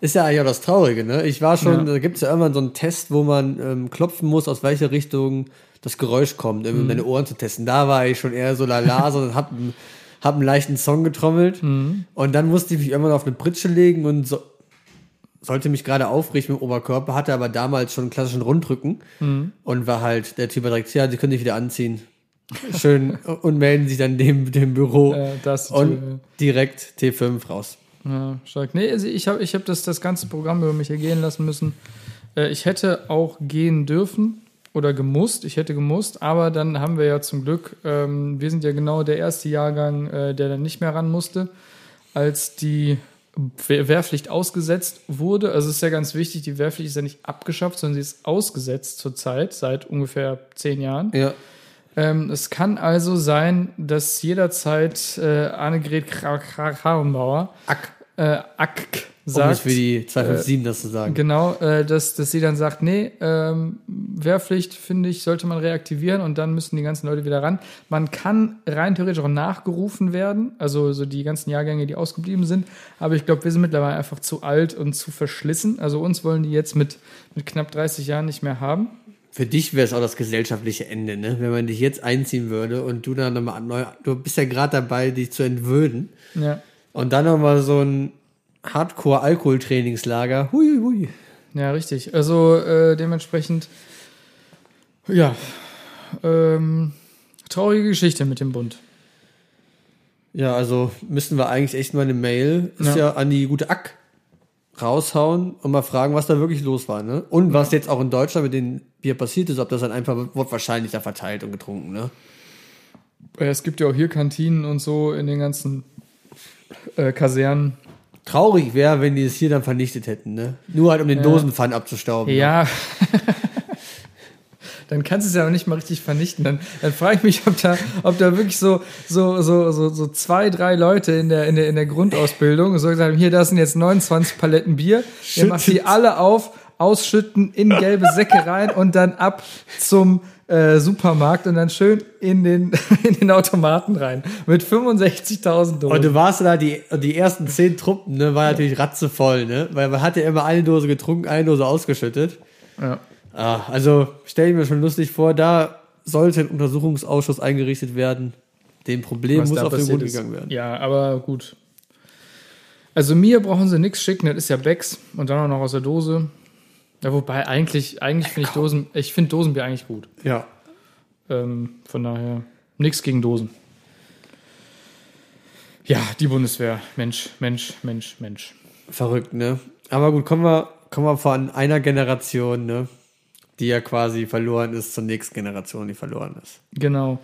ist ja eigentlich auch das Traurige, ne? Ich war schon, Ja. da gibt's ja irgendwann so einen Test, wo man ähm, klopfen muss, aus welcher Richtung das Geräusch kommt, um deine Ohren zu testen. Da war ich schon eher so lala, sondern hab, einen- hab einen leichten Song getrommelt. Und dann musste ich mich irgendwann auf eine Pritsche legen und so, sollte mich gerade aufrichten mit dem Oberkörper, hatte aber damals schon einen klassischen Rundrücken und war halt, der Typ hat direkt, ja, sie können sich wieder anziehen. Schön und melden sich dann dem, dem Büro Äh, das und direkt T5 raus. Ja, stark. Nee, also ich habe ich hab das, das ganze Programm über mich ergehen lassen müssen. Äh, ich hätte auch gehen dürfen oder gemusst. Ich hätte gemusst, aber dann haben wir ja zum Glück, ähm, wir sind ja genau der erste Jahrgang, äh, der dann nicht mehr ran musste, als die Wehr- Wehrpflicht ausgesetzt wurde. Also es ist ja ganz wichtig, die Wehrpflicht ist ja nicht abgeschafft, sondern sie ist ausgesetzt zurzeit, seit ungefähr zehn Jahren. Ja. Ähm, es kann also sein, dass jederzeit äh, Annegret Kramp-Karrenbauer Ack. äh, Ack Um sagt. nicht für die 257 das zu sagen. Genau, äh, dass, dass sie dann sagt, nee, ähm, Wehrpflicht, finde ich, sollte man reaktivieren und dann müssen die ganzen Leute wieder ran. Man kann rein theoretisch auch nachgerufen werden, also so die ganzen Jahrgänge, die ausgeblieben sind, aber ich glaube, wir sind mittlerweile einfach zu alt und zu verschlissen. Also uns wollen die jetzt mit, mit knapp 30 Jahren nicht mehr haben. Für dich wäre es auch das gesellschaftliche Ende, ne? Wenn man dich jetzt einziehen würde und du dann nochmal neu, du bist ja gerade dabei, dich zu entwöhnen. Ja. Und dann nochmal so ein Hardcore-Alkoholtrainingslager. Hui, hui. Ja, richtig. Also äh, dementsprechend, ja, ähm, traurige Geschichte mit dem Bund. Ja, also müssen wir eigentlich echt mal eine Mail, ist Ja. an die gute Ack raushauen und mal fragen, was da wirklich los war, ne? Und was jetzt auch in Deutschland mit dem Bier passiert ist, ob das dann einfach wird wahrscheinlich da verteilt und getrunken, ne? Es gibt ja auch hier Kantinen und so in den ganzen äh, Kasernen. Traurig wäre, wenn die es hier dann vernichtet hätten, ne? Nur halt um den Dosenpfand abzustauben. ne? Ja. dann kannst du es ja auch nicht mal richtig vernichten. Dann, dann frage ich mich, ob da, ob da wirklich so, so, so, so, so zwei, drei Leute in der, in der, in der Grundausbildung so gesagt haben, hier, das sind jetzt 29 Paletten Bier. Ihr macht die alle auf, ausschütten in gelbe Säcke rein und dann ab zum äh, Supermarkt und dann schön in den, in den Automaten rein. Mit 65.000 Dosen. Und du warst da, die, die ersten zehn Truppen, ne, war natürlich ratzevoll, ne? Weil man hatte immer eine Dose getrunken, eine Dose ausgeschüttet. ja. Ah, also stell ich mir schon lustig vor, da sollte ein Untersuchungsausschuss eingerichtet werden. Dem Problem was muss auf den Grund ist. gegangen werden. Ja, aber gut. Also mir brauchen sie nichts schicken, das ist ja Becks und dann auch noch aus der Dose. Ja, wobei eigentlich, eigentlich finde ich Dosen, ich finde Dosenbier eigentlich gut. Ja. Ähm, von daher nichts gegen Dosen. Ja, die Bundeswehr. Mensch, Mensch, Mensch, Mensch. Verrückt, ne? Aber gut, kommen wir, kommen wir von einer Generation, ne? Die ja quasi verloren ist zur nächsten Generation, die verloren ist. Genau.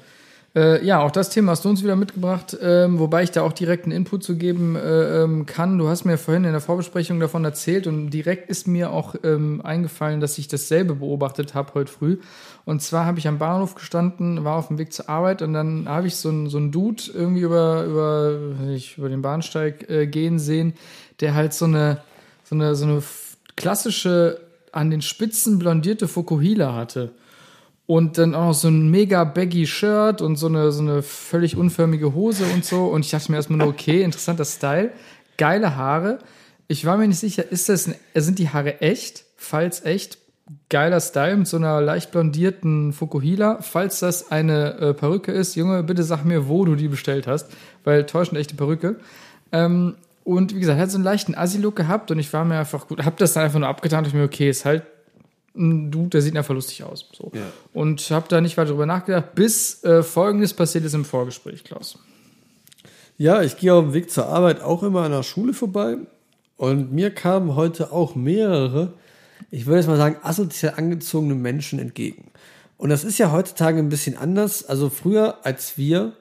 Äh, ja, auch das Thema hast du uns wieder mitgebracht, ähm, wobei ich da auch direkt einen Input zu geben äh, ähm, kann. Du hast mir vorhin in der Vorbesprechung davon erzählt und direkt ist mir auch ähm, eingefallen, dass ich dasselbe beobachtet habe heute früh. Und zwar habe ich am Bahnhof gestanden, war auf dem Weg zur Arbeit und dann habe ich so einen so Dude irgendwie über, über, nicht, über den Bahnsteig äh, gehen sehen, der halt so eine, so eine, so eine klassische, an den Spitzen blondierte Fukuhila hatte. Und dann auch noch so ein mega baggy Shirt und so eine, so eine völlig unförmige Hose und so. Und ich dachte mir erstmal nur, okay, interessanter Style. Geile Haare. Ich war mir nicht sicher, ist das, ein, sind die Haare echt? Falls echt, geiler Style mit so einer leicht blondierten Fukuhila. Falls das eine äh, Perücke ist, Junge, bitte sag mir, wo du die bestellt hast. Weil täuschend echte Perücke. Ähm, und wie gesagt, er hat so einen leichten Assi-Look gehabt und ich war mir einfach gut, hab das dann einfach nur abgetan und ich mir, okay, ist halt ein Dude, der sieht einfach lustig aus. So. Ja. Und habe da nicht weiter drüber nachgedacht, bis äh, folgendes passiert ist im Vorgespräch, Klaus. Ja, ich gehe auf dem Weg zur Arbeit auch immer an der Schule vorbei. Und mir kamen heute auch mehrere, ich würde jetzt mal sagen, asozial angezogene Menschen entgegen. Und das ist ja heutzutage ein bisschen anders. Also früher, als wir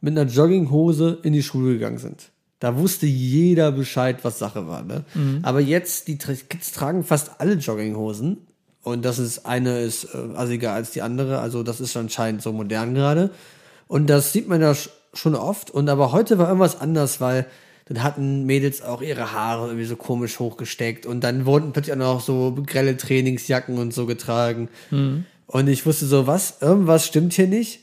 mit einer Jogginghose in die Schule gegangen sind. Da wusste jeder Bescheid, was Sache war. Ne? Aber jetzt, die Kids tragen fast alle Jogginghosen. Und das ist, eine ist äh, assiger als die andere. Also das ist anscheinend so modern gerade. Und das sieht man ja sch- schon oft. Und aber heute war irgendwas anders, weil dann hatten Mädels auch ihre Haare irgendwie so komisch hochgesteckt. Und dann wurden plötzlich auch noch so grelle Trainingsjacken und so getragen. Und ich wusste so, was, irgendwas stimmt hier nicht.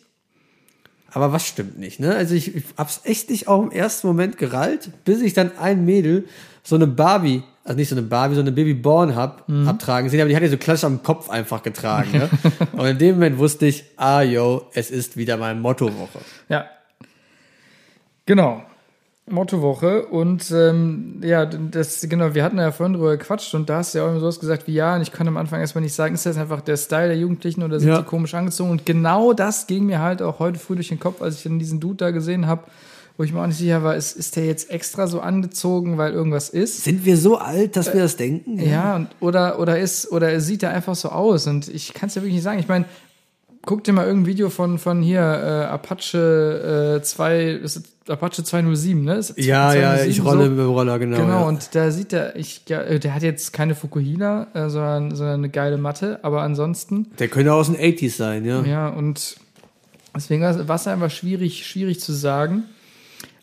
Aber was stimmt nicht, ne? Also ich, ich hab's echt nicht auch im ersten Moment gerallt, bis ich dann ein Mädel so eine Barbie, also nicht so eine Barbie, so eine Babyborn hab, abtragen sehen, aber die hat ja so klassisch am Kopf einfach getragen, ne? Und in dem Moment wusste ich, ah, yo, es ist wieder mal Mottowoche. Ja. Genau. Mottowoche und ähm, ja, das genau, wir hatten ja vorhin drüber gequatscht und da hast du ja auch immer sowas gesagt wie ja, und ich kann am Anfang erstmal nicht sagen, ist das einfach der Style der Jugendlichen oder sind Ja. die komisch angezogen und genau das ging mir halt auch heute früh durch den Kopf, als ich dann diesen Dude da gesehen habe wo ich mir auch nicht sicher war, ist, ist der jetzt extra so angezogen, weil irgendwas ist? Sind wir so alt, dass wir das denken? Ja, und, oder, oder ist, oder sieht er einfach so aus? Und ich kann es ja wirklich nicht sagen. Ich meine, guck dir mal irgendein Video von, von hier, äh, Apache äh, 2, ist Apache 207, ne? Ist es Ja, ja, 207 ich rolle so? mit dem Roller, genau. Genau, ja. und da sieht er, ich, ja, äh, der hat jetzt keine Fukuhila, äh, sondern, sondern eine geile Matte, aber ansonsten, Der könnte aus den 80s sein, ja. ja, und deswegen war es einfach schwierig, schwierig zu sagen.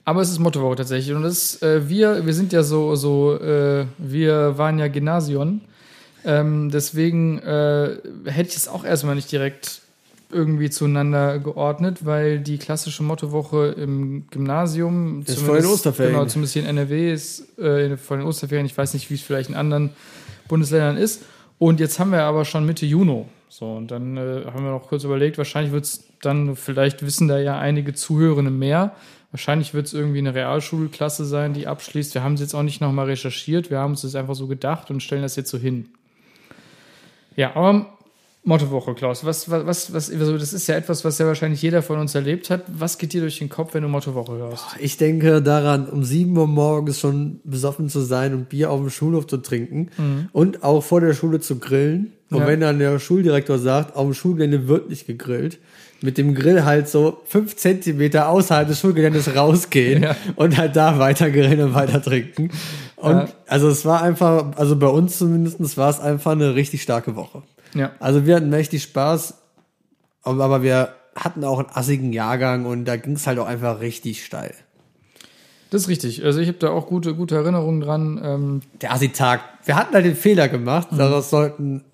Aber es ist Mottowoche tatsächlich. Und das, äh, wir, wir sind ja so, so, äh, wir waren ja Gymnasion. Ähm, deswegen äh, hätte ich es auch erstmal nicht direkt irgendwie zueinander geordnet, weil die klassische Mottowoche im Gymnasium Ist vor den Osterferien. Genau, zumindest hier in NRW ist äh, vor den Osterferien. Ich weiß nicht, wie es vielleicht in anderen Bundesländern ist. Und jetzt haben wir aber schon Mitte Juni. So, und dann äh, haben wir noch kurz überlegt, wahrscheinlich wird es dann, vielleicht wissen da ja einige Zuhörende mehr. Wahrscheinlich wird es irgendwie eine Realschulklasse sein, die abschließt. Wir haben es jetzt auch nicht nochmal recherchiert. Wir haben uns das einfach so gedacht und stellen das jetzt so hin. Ja, aber Mottowoche, Klaus. Was, was, was, was, also das ist ja etwas, was ja wahrscheinlich jeder von uns erlebt hat. Was geht dir durch den Kopf, wenn du Mottowoche hörst? Ich denke daran, um 7 Uhr morgens schon besoffen zu sein und Bier auf dem Schulhof zu trinken und auch vor der Schule zu grillen. Und Mhm. Ja. wenn dann der Schuldirektor sagt, auf dem Schulgelände wird nicht gegrillt, mit dem Grill halt so fünf Zentimeter außerhalb des Schulgeländes rausgehen Ja. und halt da weiter grillen und weiter trinken. Und Ja. also es war einfach, also bei uns zumindest war es einfach eine richtig starke Woche. Ja. Also wir hatten mächtig Spaß, aber aber wir hatten auch einen assigen Jahrgang und da ging es halt auch einfach richtig steil. Das ist richtig. Also ich habe da auch gute, gute Erinnerungen dran. Ähm, Der Assi-Tag. Wir hatten halt den Fehler gemacht, Mhm. daraus sollten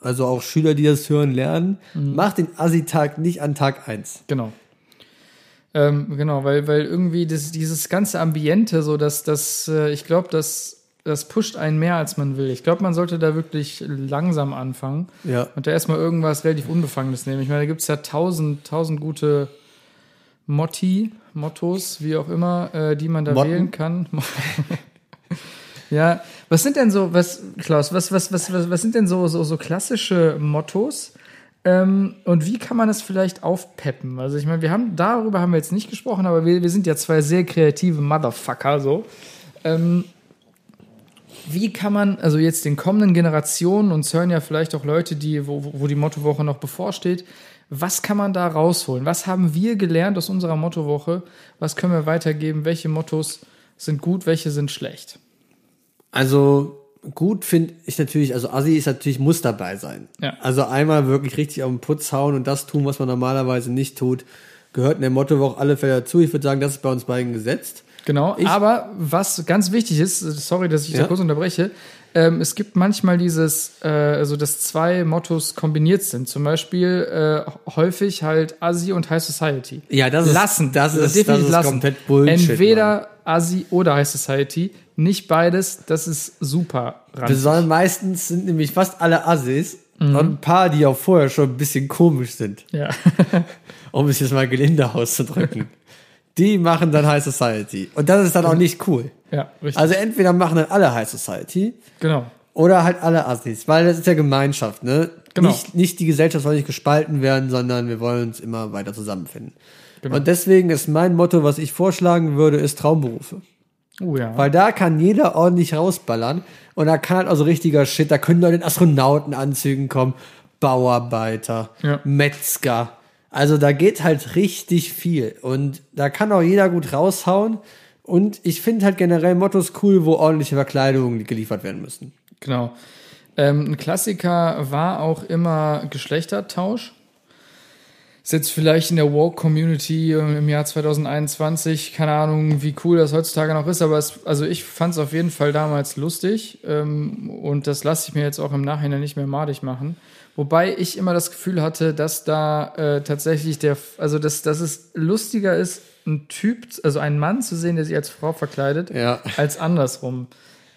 also auch Schüler, die das hören, lernen. Mhm. Macht den Assi-Tag nicht an Tag 1. Genau. Ähm, genau, weil, weil irgendwie das, dieses ganze Ambiente, so dass das, äh, ich glaube, das, das pusht einen mehr, als man will. Ich glaube, man sollte da wirklich langsam anfangen Ja. und da erstmal irgendwas relativ Unbefangenes nehmen. Ich meine, da gibt es ja tausend, tausend gute Motti, Mottos, wie auch immer, äh, die man da Motten? wählen kann. ja, was sind denn so, was, Klaus, was, was, was, was, was sind denn so, so, so klassische Mottos? Ähm, und wie kann man das vielleicht aufpeppen? Also ich meine, wir haben darüber haben wir jetzt nicht gesprochen, aber wir, wir sind ja zwei sehr kreative Motherfucker so. Ähm, wie kann man, also jetzt den kommenden Generationen, uns hören ja vielleicht auch Leute, die, wo, wo die Mottowoche noch bevorsteht, was kann man da rausholen? Was haben wir gelernt aus unserer Mottowoche? Was können wir weitergeben? Welche Mottos sind gut, welche sind schlecht? Also gut finde ich natürlich, also Assi ist natürlich, muss dabei sein. Ja. Also einmal wirklich richtig auf den Putz hauen und das tun, was man normalerweise nicht tut, gehört in der Motto auch alle Fälle dazu. Ich würde sagen, das ist bei uns beiden gesetzt. Genau, Ich- aber was ganz wichtig ist, sorry, dass ich da Ja. kurz unterbreche, ähm, es gibt manchmal dieses, äh, also dass zwei Mottos kombiniert sind. Zum Beispiel äh, häufig halt Asi und High Society. Ja, das ist- lassen. das ist- definitiv das ist lassen. komplett Bullshit, Entweder Asi oder High Society, nicht beides. Das ist super. ranzig. Besonders meistens sind nämlich fast alle Assis Mhm. und ein paar, die auch vorher schon ein bisschen komisch sind, Ja. um es jetzt mal gelinde auszudrücken. die machen dann High Society. Und das ist dann auch nicht cool. ja, richtig. Also entweder machen dann alle High Society genau. oder halt alle Assis, weil das ist ja Gemeinschaft, ne? Genau. Nicht, nicht die Gesellschaft soll nicht gespalten werden, sondern wir wollen uns immer weiter zusammenfinden. Genau. Und deswegen ist mein Motto, was ich vorschlagen würde, ist Traumberufe. Oh ja. Weil da kann jeder ordentlich rausballern und da kann halt also richtiger Shit, da können Leute in Astronautenanzügen kommen, Bauarbeiter, Ja. Metzger. Also da geht halt richtig viel und da kann auch jeder gut raushauen und ich finde halt generell Mottos cool, wo ordentliche Verkleidungen geliefert werden müssen. Genau. Ähm, ein Klassiker war auch immer Geschlechtertausch. Ist jetzt vielleicht in der Woke-Community im Jahr 2021, keine Ahnung, wie cool das heutzutage noch ist, aber es, also ich fand es auf jeden Fall damals lustig ähm, und das lasse ich mir jetzt auch im Nachhinein nicht mehr madig machen. Wobei ich immer das Gefühl hatte, dass da äh, tatsächlich der, also dass, dass es lustiger ist, ein Typ, also einen Mann zu sehen, der sich als Frau verkleidet, Ja. als andersrum.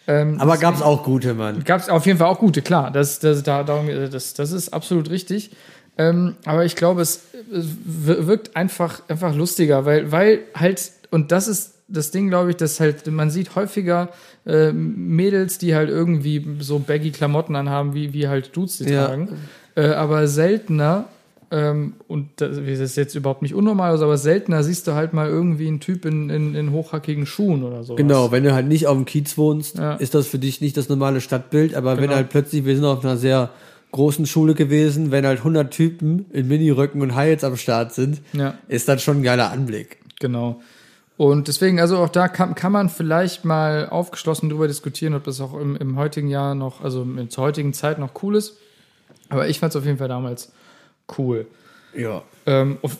Ähm, Aber gab's auch gute, Mann. Gab es auf jeden Fall auch gute, klar. Das, das, da, darum, äh, das, das ist absolut richtig. Ähm, aber ich glaube, es, es wir- wirkt einfach, einfach lustiger, weil, weil halt, und das ist das Ding, glaube ich, dass halt, man sieht häufiger äh, Mädels, die halt irgendwie so baggy Klamotten anhaben, wie, wie halt Dudes die Ja. tragen. Äh, aber seltener Ähm, und das ist jetzt überhaupt nicht unnormal, aber seltener siehst du halt mal irgendwie einen Typ in, in, in hochhackigen Schuhen oder so. Genau, wenn du halt nicht auf dem Kiez wohnst, Ja. ist das für dich nicht das normale Stadtbild, aber wenn Genau. halt plötzlich, wir sind auf einer sehr großen Schule gewesen, wenn halt 100 Typen in Miniröcken und Highs am Start sind, Ja. ist das schon ein geiler Anblick. Genau. Und deswegen, also auch da kann, kann man vielleicht mal aufgeschlossen drüber diskutieren, ob das auch im, im heutigen Jahr noch, also in, zur heutigen Zeit noch cool ist. Aber ich fand es auf jeden Fall damals cool. Ja. Ähm, auf,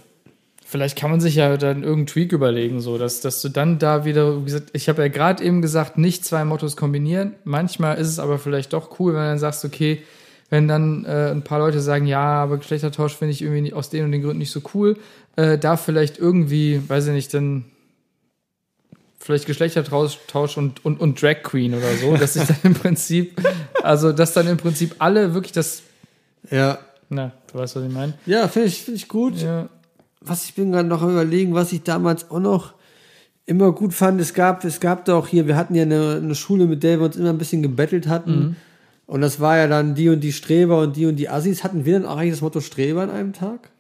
vielleicht kann man sich ja dann irgendeinen Tweak überlegen, so dass, dass du dann da wieder, wie gesagt, ich habe ja gerade eben gesagt, nicht zwei Mottos kombinieren. Manchmal ist es aber vielleicht doch cool, wenn du dann sagst, okay, wenn dann äh, ein paar Leute sagen, ja, aber Geschlechtertausch finde ich irgendwie nicht, aus den und den Gründen nicht so cool, äh, da vielleicht irgendwie, weiß ich nicht, dann vielleicht Geschlechtertausch und, und, und Drag Queen oder so, dass sich dann im Prinzip, also dass dann im Prinzip alle wirklich das, Ja. na, du weißt, was ich meine. Ja, finde ich, finde ich gut. Ja. Was ich bin gerade noch überlegen, was ich damals auch noch immer gut fand, es gab, es gab doch hier, wir hatten ja eine, eine Schule, mit der wir uns immer ein bisschen gebettelt hatten. Und das war ja dann die und die Streber und die und die Assis. Hatten wir dann auch eigentlich das Motto Streber an einem Tag?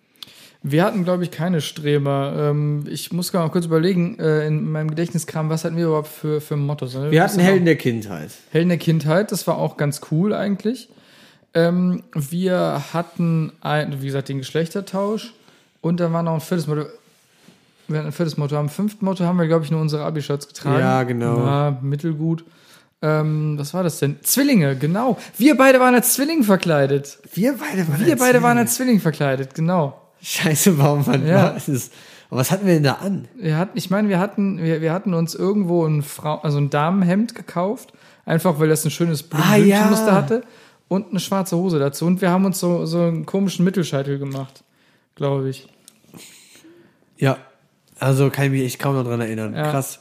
Wir hatten, glaube ich, keine Streber. Ähm, ich muss gerade mal kurz überlegen, äh, in meinem Gedächtniskram, was hatten wir überhaupt für, für Mottos? Wir hatten Helden der Kindheit. Helden der Kindheit, das war auch ganz cool eigentlich. Ähm, wir hatten, ein, wie gesagt, den Geschlechtertausch und da war noch ein viertes Motto. Wir hatten ein viertes Motto. Am fünften Motto haben wir, glaube ich, nur unsere Abi-Shirts getragen. Ja, genau. Ja, mittelgut. Ähm, was war das denn? Zwillinge, genau. Wir beide waren als Zwilling verkleidet. Wir beide waren Wir beide waren als Zwilling verkleidet, genau. Scheiße, warum waren Ja. Aber was hatten wir denn da an? Wir hatten, ich meine, wir hatten, wir, wir hatten uns irgendwo ein Frau, also ein Damenhemd gekauft, einfach weil das ein schönes Ah, Blümchenmuster ja. hatte und eine schwarze Hose dazu. Und wir haben uns so, so einen komischen Mittelscheitel gemacht, glaube ich. Ja. Also kann ich mich echt kaum noch dran erinnern. Ja. Krass.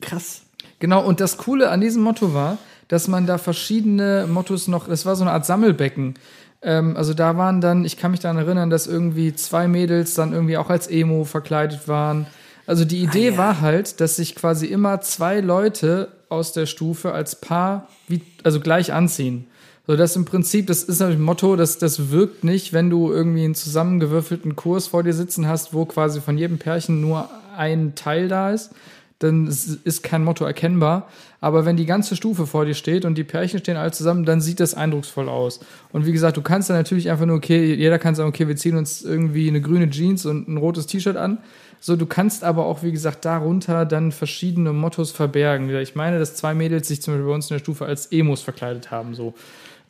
Krass. Genau, und das Coole an diesem Motto war, dass man da verschiedene Mottos noch, das war so eine Art Sammelbecken. Ähm, also da waren dann, ich kann mich daran erinnern, dass irgendwie zwei Mädels dann irgendwie auch als Emo verkleidet waren. Also die Idee war halt, dass sich quasi immer zwei Leute aus der Stufe als Paar wie, also gleich anziehen. So, das im Prinzip, das ist natürlich ein Motto, das, das wirkt nicht, wenn du irgendwie einen zusammengewürfelten Kurs vor dir sitzen hast, wo quasi von jedem Pärchen nur ein Teil da ist dann ist kein Motto erkennbar. Aber wenn die ganze Stufe vor dir steht und die Pärchen stehen alle zusammen, dann sieht das eindrucksvoll aus. Und wie gesagt, du kannst dann natürlich einfach nur, okay, jeder kann sagen, okay, wir ziehen uns irgendwie eine grüne Jeans und ein rotes T-Shirt an. So, du kannst aber auch, wie gesagt, darunter dann verschiedene Mottos verbergen. Ich meine, dass zwei Mädels sich zum Beispiel bei uns in der Stufe als Emos verkleidet haben, so.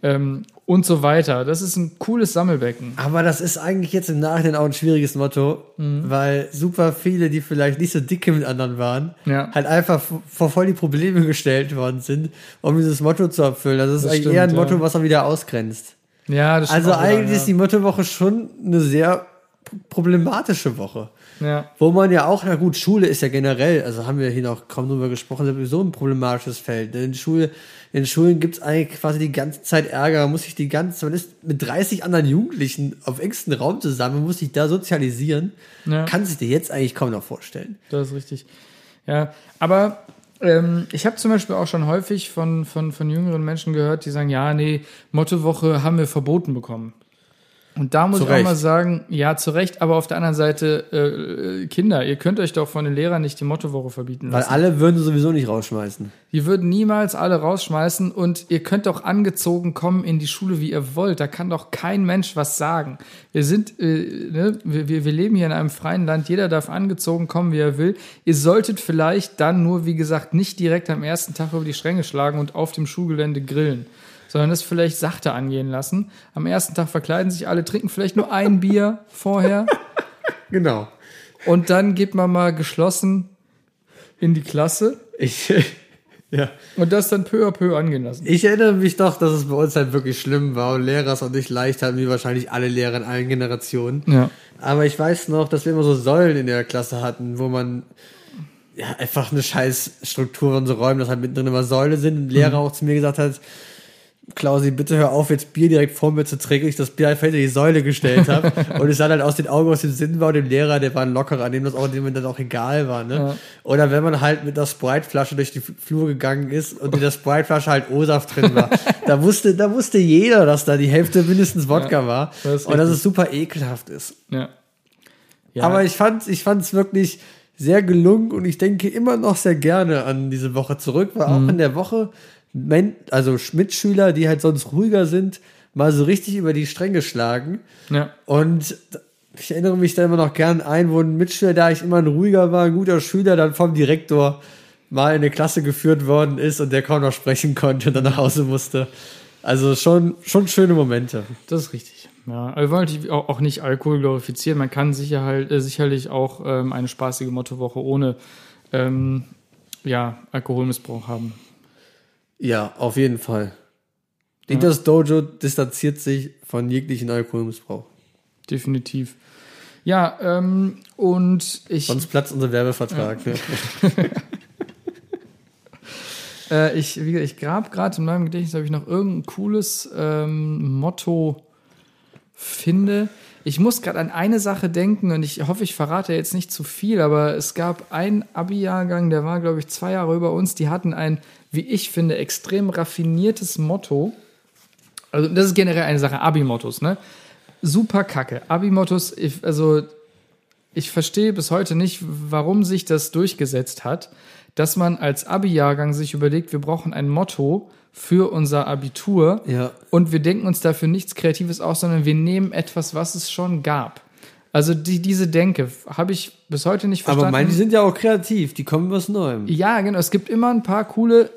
Ähm, und so weiter. Das ist ein cooles Sammelbecken. Aber das ist eigentlich jetzt im Nachhinein auch ein schwieriges Motto, Mhm. weil super viele, die vielleicht nicht so dicke mit anderen waren, Ja. halt einfach vor voll die Probleme gestellt worden sind, um dieses Motto zu erfüllen. Das ist Das eigentlich stimmt, eher ein ja. Motto, was man wieder ausgrenzt. Ja, das stimmt Also eigentlich ja. ist die Mottowoche schon eine sehr problematische Woche. Ja. Wo man ja auch, na gut, Schule ist ja generell, also haben wir hier noch kaum drüber gesprochen, sowieso ein problematisches Feld. In, Schule, in Schulen gibt's eigentlich quasi die ganze Zeit Ärger, man muss sich die ganze man ist mit 30 anderen Jugendlichen auf engstem Raum zusammen, man muss sich da sozialisieren. Ja. Kann sich dir jetzt eigentlich kaum noch vorstellen. Das ist richtig. Ja, aber ähm, ich habe zum Beispiel auch schon häufig von, von, von jüngeren Menschen gehört, die sagen, ja, nee, Mottowoche haben wir verboten bekommen. Und da muss Zu ich auch mal sagen, ja, zu Recht, aber auf der anderen Seite, äh, äh, Kinder, ihr könnt euch doch von den Lehrern nicht die Mottowoche verbieten Weil lassen. alle würden sowieso nicht rausschmeißen. Die würden niemals alle rausschmeißen und ihr könnt doch angezogen kommen in die Schule, wie ihr wollt. Da kann doch kein Mensch was sagen. Wir sind, äh, ne, wir, wir wir leben hier in einem freien Land. Jeder darf angezogen kommen, wie er will. Ihr solltet vielleicht dann nur, wie gesagt, nicht direkt am ersten Tag über die Stränge schlagen und auf dem Schulgelände grillen. Sondern das vielleicht sachte angehen lassen. Am ersten Tag verkleiden sich alle, trinken vielleicht nur ein Bier vorher. Genau. Und dann geht man mal geschlossen in die Klasse Ich, ja. und das dann peu à peu angehen lassen. Ich erinnere mich doch, dass es bei uns halt wirklich schlimm war und Lehrer es auch nicht leicht hatten, wie wahrscheinlich alle Lehrer in allen Generationen. Ja. Aber ich weiß noch, dass wir immer so Säulen in der Klasse hatten, wo man ja einfach eine scheiß Struktur von so Räumen, dass halt mittendrin immer Säule sind und Lehrer auch zu mir gesagt hat, Klausi, bitte hör auf, jetzt Bier direkt vor mir zu trinken, ich das Bier einfach hinter die Säule gestellt habe. und es sah dann aus den Augen, aus dem Sinn war, und dem Lehrer, der war ein lockerer, dem das auch, dem dann auch egal war, ne? Ja. Oder wenn man halt mit einer Sprite-Flasche durch die Flur gegangen ist und in der Sprite-Flasche halt O-Saft drin war. da wusste, da wusste jeder, dass da die Hälfte mindestens Wodka Ja, war. das und dass es super ekelhaft ist. Ja. ja. Aber ich fand ich fand's wirklich sehr gelungen und ich denke immer noch sehr gerne an diese Woche zurück, weil Mhm. auch in der Woche, Men also Mitschüler, die halt sonst ruhiger sind, mal so richtig über die Stränge schlagen. ja. Und ich erinnere mich da immer noch gern ein, wo ein Mitschüler, da ich immer ein ruhiger war, ein guter Schüler, dann vom Direktor mal in eine Klasse geführt worden ist und der kaum noch sprechen konnte und dann nach Hause musste. Also schon, schon schöne Momente. Das ist richtig. Ja, also wollte ich auch, auch nicht Alkohol glorifizieren. Man kann sicher halt, äh, sicherlich auch ähm, eine spaßige Mottowoche ohne ähm, ja, Alkoholmissbrauch haben. Ja, auf jeden Fall. Das Dojo distanziert sich von jeglichen Alkoholmissbrauch. Definitiv. Ja, ähm, und ich, Sonst platzt unser Werbevertrag. Ne? äh, ich, wie gesagt, ich grab gerade in meinem Gedächtnis, ob ich noch irgendein cooles ähm, Motto finde. Ich muss gerade an eine Sache denken und ich hoffe, ich verrate jetzt nicht zu viel, aber es gab einen Abi-Jahrgang, der war, glaube ich, zwei Jahre über uns, die hatten ein, wie ich finde, extrem raffiniertes Motto. Also, das ist generell eine Sache, Abi-Mottos, ne? Super kacke. Abi-Mottos, also, ich verstehe bis heute nicht, warum sich das durchgesetzt hat, dass man als Abi-Jahrgang sich überlegt, wir brauchen ein Motto für unser Abitur Ja. und wir denken uns dafür nichts Kreatives aus, sondern wir nehmen etwas, was es schon gab. Also die, diese Denke habe ich bis heute nicht verstanden. Aber meine, die sind ja auch kreativ, die kommen was Neuem. ja, genau. Es gibt immer ein paar coole,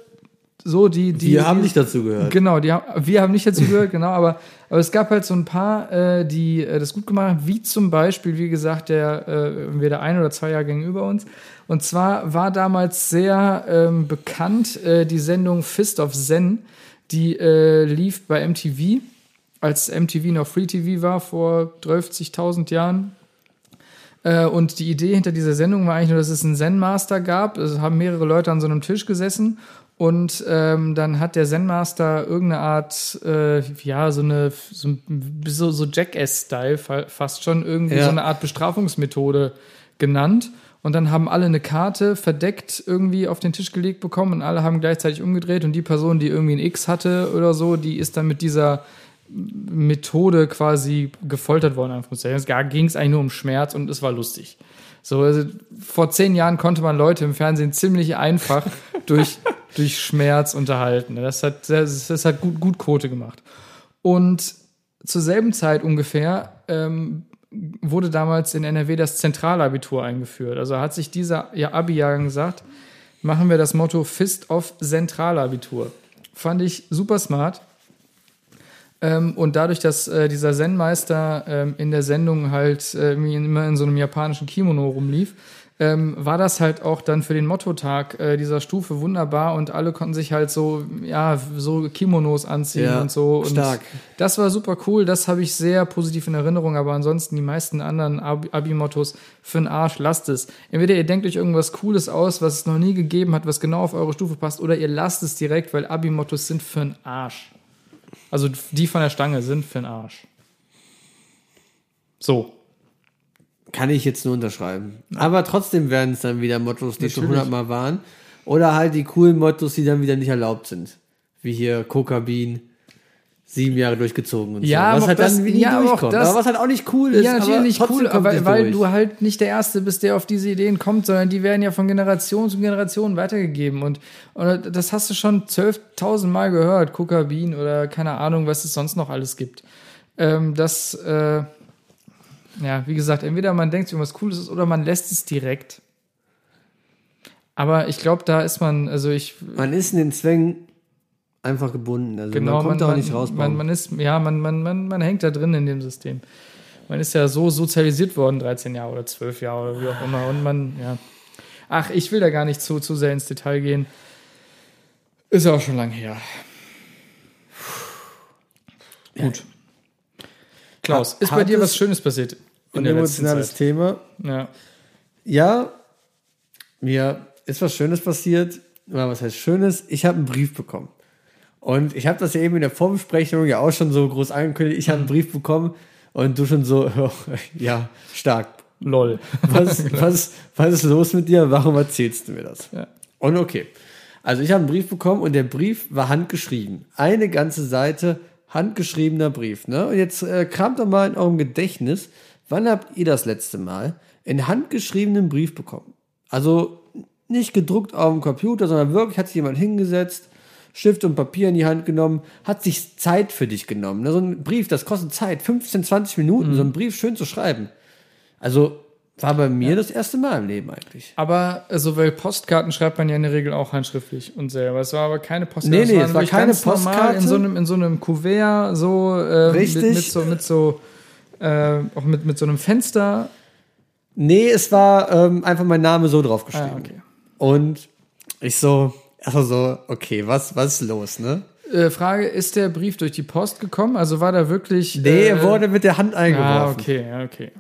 so die, die. Die haben die, nicht dazu gehört. Genau, die wir haben nicht dazu gehört, genau, aber, aber es gab halt so ein paar, äh, die äh, das gut gemacht haben, wie zum Beispiel, wie gesagt, der äh, entweder ein oder zwei Jahrgänge über uns. Und zwar war damals sehr ähm, bekannt äh, die Sendung Fist of Zen, die äh, lief bei MTV, als MTV noch Free TV war vor 30.000 Jahren. Äh, und die Idee hinter dieser Sendung war eigentlich nur, dass es einen Zen-Master gab. Es haben mehrere Leute an so einem Tisch gesessen und ähm, dann hat der Zen-Master irgendeine Art, äh, ja, so eine, so, so, so Jackass-Style fa- fast schon, irgendwie Ja. so eine Art Bestrafungsmethode genannt. Und dann haben alle eine Karte verdeckt irgendwie auf den Tisch gelegt bekommen und alle haben gleichzeitig umgedreht und die Person, die irgendwie ein X hatte oder so, die ist dann mit dieser Methode quasi gefoltert worden. Anführungszeichen. Es ging es eigentlich nur um Schmerz und es war lustig. So, also vor zehn Jahren konnte man Leute im Fernsehen ziemlich einfach durch, durch Schmerz unterhalten. Das hat, das, das hat gut, gut Quote gemacht. Und zur selben Zeit ungefähr ähm, wurde damals in NRW das Zentralabitur eingeführt. Also hat sich dieser ja, Abi-Jahrgang gesagt, machen wir das Motto Fist of Zentralabitur. Fand ich super smart. Ähm, und dadurch, dass äh, dieser Zen-Meister ähm, in der Sendung halt äh, immer in so einem japanischen Kimono rumlief, ähm, war das halt auch dann für den Mottotag äh, dieser Stufe wunderbar und alle konnten sich halt so, ja, so Kimonos anziehen Ja, und so. Und stark. Das war super cool, das habe ich sehr positiv in Erinnerung, aber ansonsten die meisten anderen Abi- Abi-Mottos für den Arsch, lasst es. Entweder ihr denkt euch irgendwas Cooles aus, was es noch nie gegeben hat, was genau auf eure Stufe passt, oder ihr lasst es direkt, weil Abi-Mottos sind für den Arsch. Also die von der Stange sind für den Arsch. So. Kann ich jetzt nur unterschreiben. Aber trotzdem werden es dann wieder Mottos, die schon Natürlich. hundertmal waren. Oder halt die coolen Mottos, die dann wieder nicht erlaubt sind. Wie hier Coca Bean, sieben Jahre durchgezogen und Ja, so. Was aber halt das- dann wie ja, durchkommt. das- aber was halt auch nicht cool ist. Ja, natürlich nicht cool, aber weil durch. du halt nicht der Erste bist, der auf diese Ideen kommt, sondern die werden ja von Generation zu Generation weitergegeben. Und, und das hast du schon 12.000 Mal gehört, Coca Bean oder keine Ahnung, was es sonst noch alles gibt. Ähm, das, äh, ja, wie gesagt, entweder man denkt irgendwas Cooles ist oder man lässt es direkt. Aber ich glaube, da ist man, also ich, Man ist in den Zwängen einfach gebunden. Also genau, man kommt da auch nicht raus. Man, man ist, ja, man, man, man, man hängt da drin in dem System. Man ist ja so sozialisiert worden, 13 Jahre oder 12 Jahre oder wie auch immer. Und man, ja. Ach, ich will da gar nicht zu, zu sehr ins Detail gehen. Ist ja auch schon lange her. Gut. Klaus, ist bei dir was Schönes passiert in ein der emotionales Zeit? Thema. Ja. Ja, mir ist was Schönes passiert. Was heißt Schönes? Ich habe einen Brief bekommen. Und ich habe das ja eben in der Vorbesprechung ja auch schon so groß angekündigt. Ich habe einen Brief bekommen und du schon so, ja, stark. Lol. Was, was, was ist los mit dir? Warum erzählst du mir das? Ja. Und okay. Also ich habe einen Brief bekommen und der Brief war handgeschrieben. Eine ganze Seite handgeschriebener Brief. Ne? Und jetzt äh, kramt doch mal in eurem Gedächtnis, wann habt ihr das letzte Mal einen handgeschriebenen Brief bekommen? Also nicht gedruckt auf dem Computer, sondern wirklich hat sich jemand hingesetzt, Stift und Papier in die Hand genommen, hat sich Zeit für dich genommen. Ne? So ein Brief, das kostet Zeit, 15, 20 Minuten, so einen Brief schön zu schreiben. Also war bei mir das erste Mal im Leben eigentlich. Aber also, weil Postkarten schreibt man ja in der Regel auch handschriftlich und selber. Es war aber keine Postkarte. Nee, nee, es war keine Postkarte. In so einem, in so einem Kuvert, so, äh, Richtig. Mit, mit so, mit so, äh, auch mit, mit so einem Fenster. Nee, es war ähm, einfach mein Name so drauf geschrieben. Ah, okay. Und ich so, also so, okay, was, was ist los, ne? Äh, Frage, ist der Brief durch die Post gekommen? Also war da wirklich. Nee, äh, er wurde mit der Hand eingeworfen. Ah, okay, ja, okay.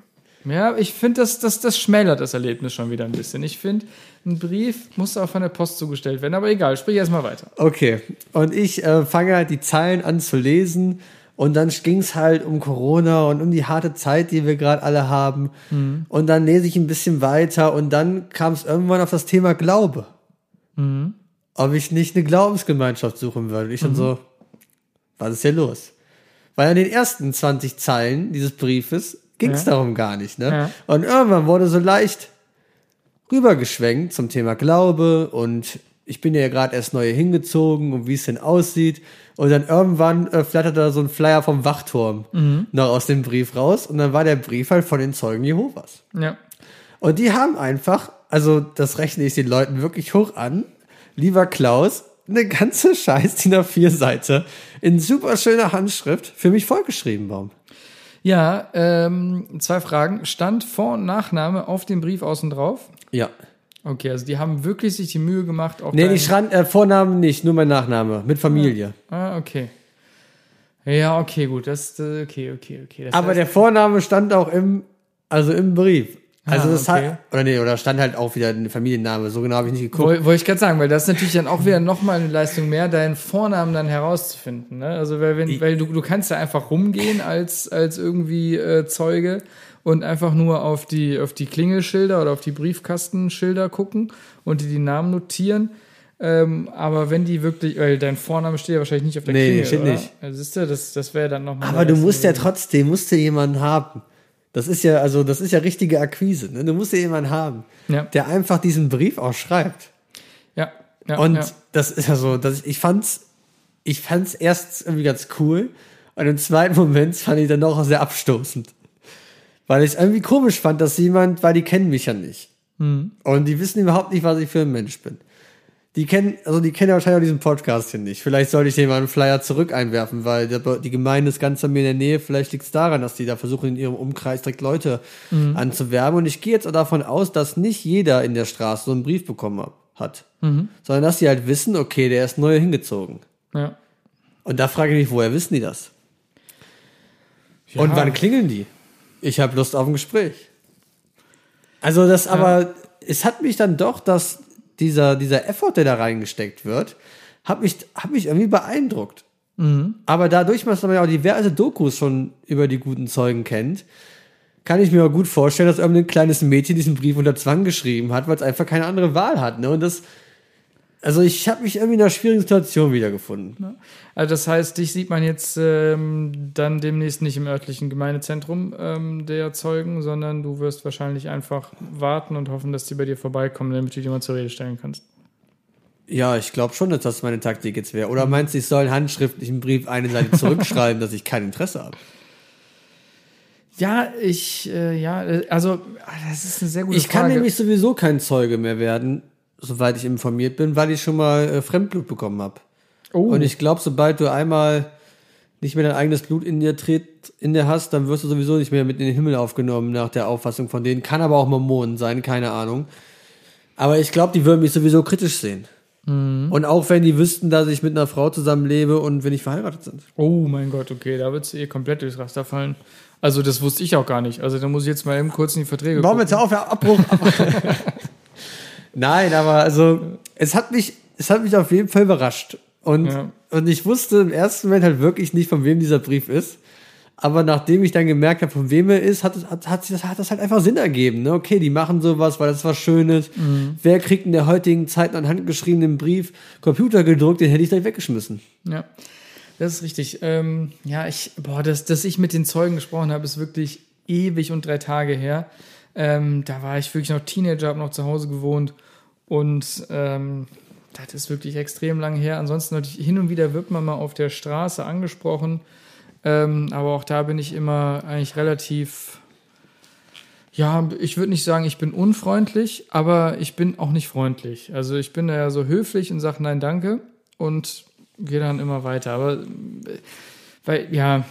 Ja, ich finde, das, das, das schmälert das Erlebnis schon wieder ein bisschen. Ich finde, ein Brief muss auch von der Post zugestellt werden. Aber egal, sprich erstmal weiter. Okay. Und ich äh, fange halt die Zeilen an zu lesen. Und dann ging es halt um Corona und um die harte Zeit, die wir gerade alle haben. Und dann lese ich ein bisschen weiter und dann kam es irgendwann auf das Thema Glaube. Ob ich nicht eine Glaubensgemeinschaft suchen würde. Ich schon so, was ist hier los? Weil an den ersten 20 Zeilen dieses Briefes ging es Ja. darum gar nicht. Ne? Ja. Und irgendwann wurde so leicht rübergeschwenkt zum Thema Glaube und ich bin ja gerade erst neu hingezogen und wie es denn aussieht. Und dann irgendwann äh, flattert da so ein Flyer vom Wachturm noch aus dem Brief raus und dann war der Brief halt von den Zeugen Jehovas. Ja. Und die haben einfach, also das rechne ich den Leuten wirklich hoch an, lieber Klaus, eine ganze scheiß DIN A4-Seite in super schöner Handschrift für mich vollgeschrieben, Baum. Ja, ähm, zwei Fragen. Stand Vor- und Nachname auf dem Brief außen drauf? Ja. Okay, also die haben wirklich sich die Mühe gemacht, auch Nee, die schreiben äh, Vornamen nicht, nur mein Nachname, mit Familie. Ah, okay. Ja, okay, gut. Das, äh, okay, okay, okay. Das Aber heißt, der Vorname stand auch im, also im Brief. Also Ah, das okay. hat, oder nee, oder stand halt auch wieder ein Familienname. So genau habe ich nicht geguckt. Woll- Wollte ich gerade sagen, weil das ist natürlich dann auch wieder nochmal eine Leistung mehr, deinen Vornamen dann herauszufinden. Ne? Also weil, wenn, weil du, du kannst ja einfach rumgehen als, als irgendwie äh, Zeuge und einfach nur auf die, auf die Klingelschilder oder auf die Briefkastenschilder gucken und die die Namen notieren. Ähm, aber wenn die wirklich, weil dein Vorname steht ja wahrscheinlich nicht auf der Nee, Klingel, steht oder? nicht. Also siehst du, das, das wäre dann nochmal. Aber du musst ja trotzdem, musst du jemanden haben. Das ist ja, also das ist ja richtige Akquise. Ne? Du musst ja jemanden haben, Ja. der einfach diesen Brief auch schreibt. Ja, ja, Und ja. das ist ja so, dass ich, ich fand's, ich fand's erst irgendwie ganz cool und im zweiten Moment fand ich dann auch sehr abstoßend. Weil ich es irgendwie komisch fand, dass jemand, weil die kennen mich ja nicht. Mhm. Und die wissen überhaupt nicht, was ich für ein Mensch bin. Die kennen, also die kennen ja wahrscheinlich auch diesen Podcast hier nicht. Vielleicht sollte ich dem mal einen Flyer zurück einwerfen, weil die Gemeinde ist ganz bei mir in der Nähe. Vielleicht liegt es daran, dass die da versuchen, in ihrem Umkreis direkt Leute Mhm. anzuwerben. Und ich gehe jetzt auch davon aus, dass nicht jeder in der Straße so einen Brief bekommen hat-. Mhm. Sondern dass die halt wissen, okay, der ist neu hingezogen. ja. Und da frage ich mich, woher wissen die das? Und wann klingeln die? Ich habe Lust auf ein Gespräch. Also das aber, es hat mich dann doch, dass dieser, dieser Effort, der da reingesteckt wird, hat mich, hat mich irgendwie beeindruckt. Aber dadurch, dass man ja auch diverse Dokus schon über die guten Zeugen kennt, kann ich mir auch gut vorstellen, dass irgendein kleines Mädchen diesen Brief unter Zwang geschrieben hat, weil es einfach keine andere Wahl hat. Ne? Und das, also ich habe mich irgendwie in einer schwierigen Situation wiedergefunden. Also das heißt, dich sieht man jetzt ähm, dann demnächst nicht im örtlichen Gemeindezentrum ähm, der Zeugen, sondern du wirst wahrscheinlich einfach warten und hoffen, dass die bei dir vorbeikommen, damit du die mal zur Rede stellen kannst. Ja, ich glaube schon, dass das meine Taktik jetzt wäre. Oder meinst du, ich soll einen Brief eine Seite zurückschreiben, dass ich kein Interesse habe? Ja, ich, äh, ja, äh, also ah, das ist eine sehr gute Ich kann Frage. nämlich sowieso kein Zeuge mehr werden, soweit ich informiert bin, weil ich schon mal äh, Fremdblut bekommen habe. oh, Und ich glaube, sobald du einmal nicht mehr dein eigenes Blut in dir tritt, in dir hast, dann wirst du sowieso nicht mehr mit in den Himmel aufgenommen nach der Auffassung von denen. Kann aber auch Mormonen sein, keine Ahnung. Aber ich glaube, die würden mich sowieso kritisch sehen. Und auch wenn die wüssten, dass ich mit einer Frau zusammenlebe und wenn ich verheiratet sind. oh mein Gott, okay, da wird ihr komplett durchs Raster fallen. Also das wusste ich auch gar nicht. Also da muss ich jetzt mal eben kurz in die Verträge Warum jetzt auf, ja, Abbruch. Nein, aber also, es hat mich, es hat mich auf jeden Fall überrascht. Und, Ja. und ich wusste im ersten Moment halt wirklich nicht, von wem dieser Brief ist. Aber nachdem ich dann gemerkt habe, von wem er ist, hat, es- hat, hat, sich das, hat das halt einfach Sinn ergeben. Ne? Okay, die machen sowas, weil das was Schönes. Wer kriegt in der heutigen Zeit einen handgeschriebenen Brief, Computer gedruckt, den hätte ich gleich weggeschmissen. Ja, das ist richtig. Ähm, ja, ich, boah, dass, dass ich mit den Zeugen gesprochen habe, ist wirklich ewig und drei Tage her. Ähm, da war ich wirklich noch Teenager, habe noch zu Hause gewohnt und ähm, das ist wirklich extrem lang her. Ansonsten hin und wieder wird man mal auf der Straße angesprochen, ähm, aber auch da bin ich immer eigentlich relativ ja, ich würde nicht sagen, ich bin unfreundlich, aber ich bin auch nicht freundlich. Also ich bin da ja so höflich und sage nein, danke und gehe dann immer weiter. Aber äh, weil, ja.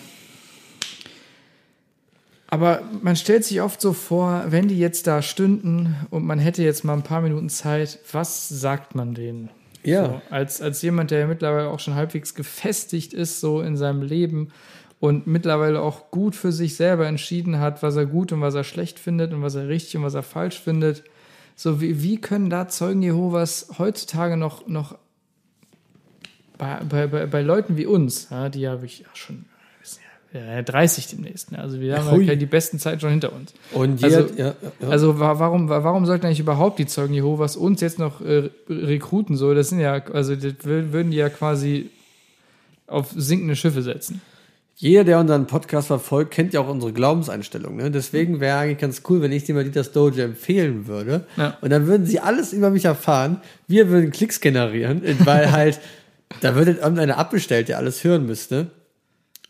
Aber man stellt sich oft so vor, wenn die jetzt da stünden und man hätte jetzt mal ein paar Minuten Zeit, was sagt man denen? Ja. So, als, als jemand, der mittlerweile auch schon halbwegs gefestigt ist, so in seinem Leben und mittlerweile auch gut für sich selber entschieden hat, was er gut und was er schlecht findet und was er richtig und was er falsch findet. So, wie, wie können da Zeugen Jehovas heutzutage noch, noch bei, bei, bei, bei Leuten wie uns, ja, die ja wirklich ja, schon ja, 30 demnächst, ne? also wir haben hui. ja die besten Zeiten schon hinter uns. Und Also- jeder, ja, ja. Also wa- warum, wa- warum sollten eigentlich überhaupt die Zeugen Jehovas uns jetzt noch äh, rekruten? So, das sind ja, also das wür- würden die ja quasi auf sinkende Schiffe setzen. Jeder, der unseren Podcast verfolgt, kennt ja auch unsere Glaubenseinstellung. Ne? Deswegen wäre eigentlich ganz cool, wenn ich dir mal Dieter Doge empfehlen würde. Ja. Und dann würden sie alles über mich erfahren. Wir würden Klicks generieren, weil halt, da würde irgendeiner abbestellt, der alles hören müsste.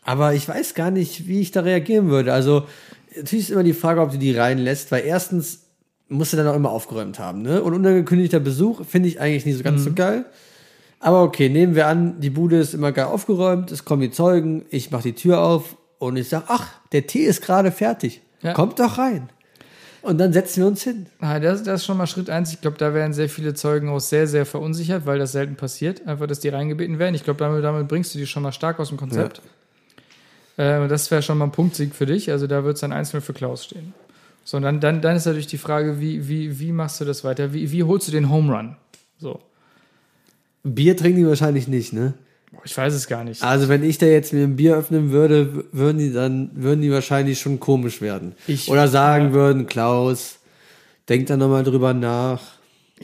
Aber ich weiß gar nicht, wie ich da reagieren würde. Also, natürlich ist immer die Frage, ob du die reinlässt, weil erstens musst du dann auch immer aufgeräumt haben. Ne? Und unangekündigter Besuch finde ich eigentlich nicht so ganz so geil. Aber okay, nehmen wir an, die Bude ist immer geil aufgeräumt, es kommen die Zeugen, ich mache die Tür auf und ich sage, ach, der Tee ist gerade fertig. Ja. Kommt doch rein. Und dann setzen wir uns hin. Ah, das, das ist schon mal Schritt eins. Ich glaube, da wären sehr viele Zeugen auch sehr, sehr verunsichert, weil das selten passiert. Einfach, dass die reingebeten werden. Ich glaube, damit, damit bringst du die schon mal stark aus dem Konzept. Äh, und das wäre schon mal ein Punktsieg für dich. Also da wird es dann einzeln für Klaus stehen. So, und dann, dann, dann ist natürlich die Frage, wie, wie, wie machst du das weiter? Wie, wie holst du den Home Run? So. Bier trinken die wahrscheinlich nicht, ne? Ich weiß es gar nicht. Also wenn ich da jetzt mir ein Bier öffnen würde, würden die dann, würden die wahrscheinlich schon komisch werden. Ich- Oder sagen würden, Klaus, denk da nochmal drüber nach.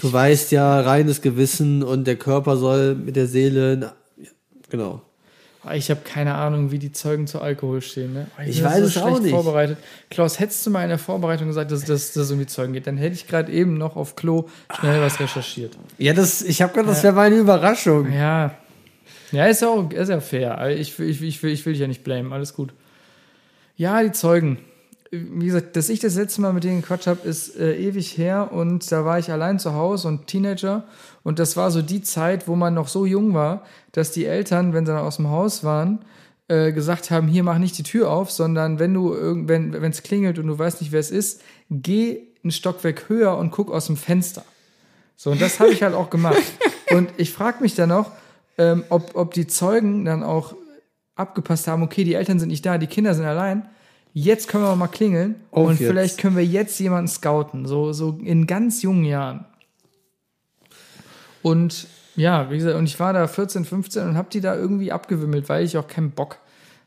Du weißt ja, reines Gewissen und der Körper soll mit der Seele, na, ja, genau. Ich habe keine Ahnung, wie die Zeugen zu Alkohol stehen. Ne? Ich bin weiß es auch nicht. Vorbereitet. Klaus, hättest du mal in der Vorbereitung gesagt, dass das um die Zeugen geht, dann hätte ich gerade eben noch auf Klo schnell was recherchiert. Ja, das, ich habe gedacht, das wäre meine Überraschung. Ja, ja, ist ja auch ist ja fair. Ich, will- ich, ich, will, ich will dich ja nicht blamen, alles gut. Ja, die Zeugen. Wie gesagt, dass ich das letzte Mal mit denen Quatsch habe, ist äh, ewig her und da war ich allein zu Hause und Teenager und das war so die Zeit, wo man noch so jung war, dass die Eltern, wenn sie dann aus dem Haus waren, äh, gesagt haben, hier mach nicht die Tür auf, sondern wenn du wenn es klingelt und du weißt nicht, wer es ist, geh ein Stockwerk höher und guck aus dem Fenster. So, und das habe ich halt auch gemacht. Und ich frage mich dann noch, ähm, ob, ob die Zeugen dann auch abgepasst haben, okay, die Eltern sind nicht da, die Kinder sind allein. Jetzt können wir mal klingeln Auf und jetzt. vielleicht können wir jetzt jemanden scouten, so, so in ganz jungen Jahren. Und ja, wie gesagt, und ich war da 14, 15 und habe die da irgendwie abgewimmelt, weil ich auch keinen Bock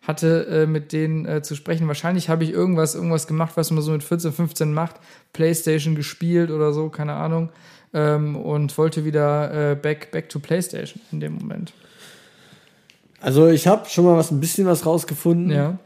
hatte, äh, mit denen äh, zu sprechen. Wahrscheinlich habe ich irgendwas, irgendwas gemacht, was man so mit 14, 15 macht. Playstation gespielt oder so, keine Ahnung. Ähm, und wollte wieder äh, back, back to Playstation in dem Moment. Also ich habe schon mal was ein bisschen was rausgefunden. Ja.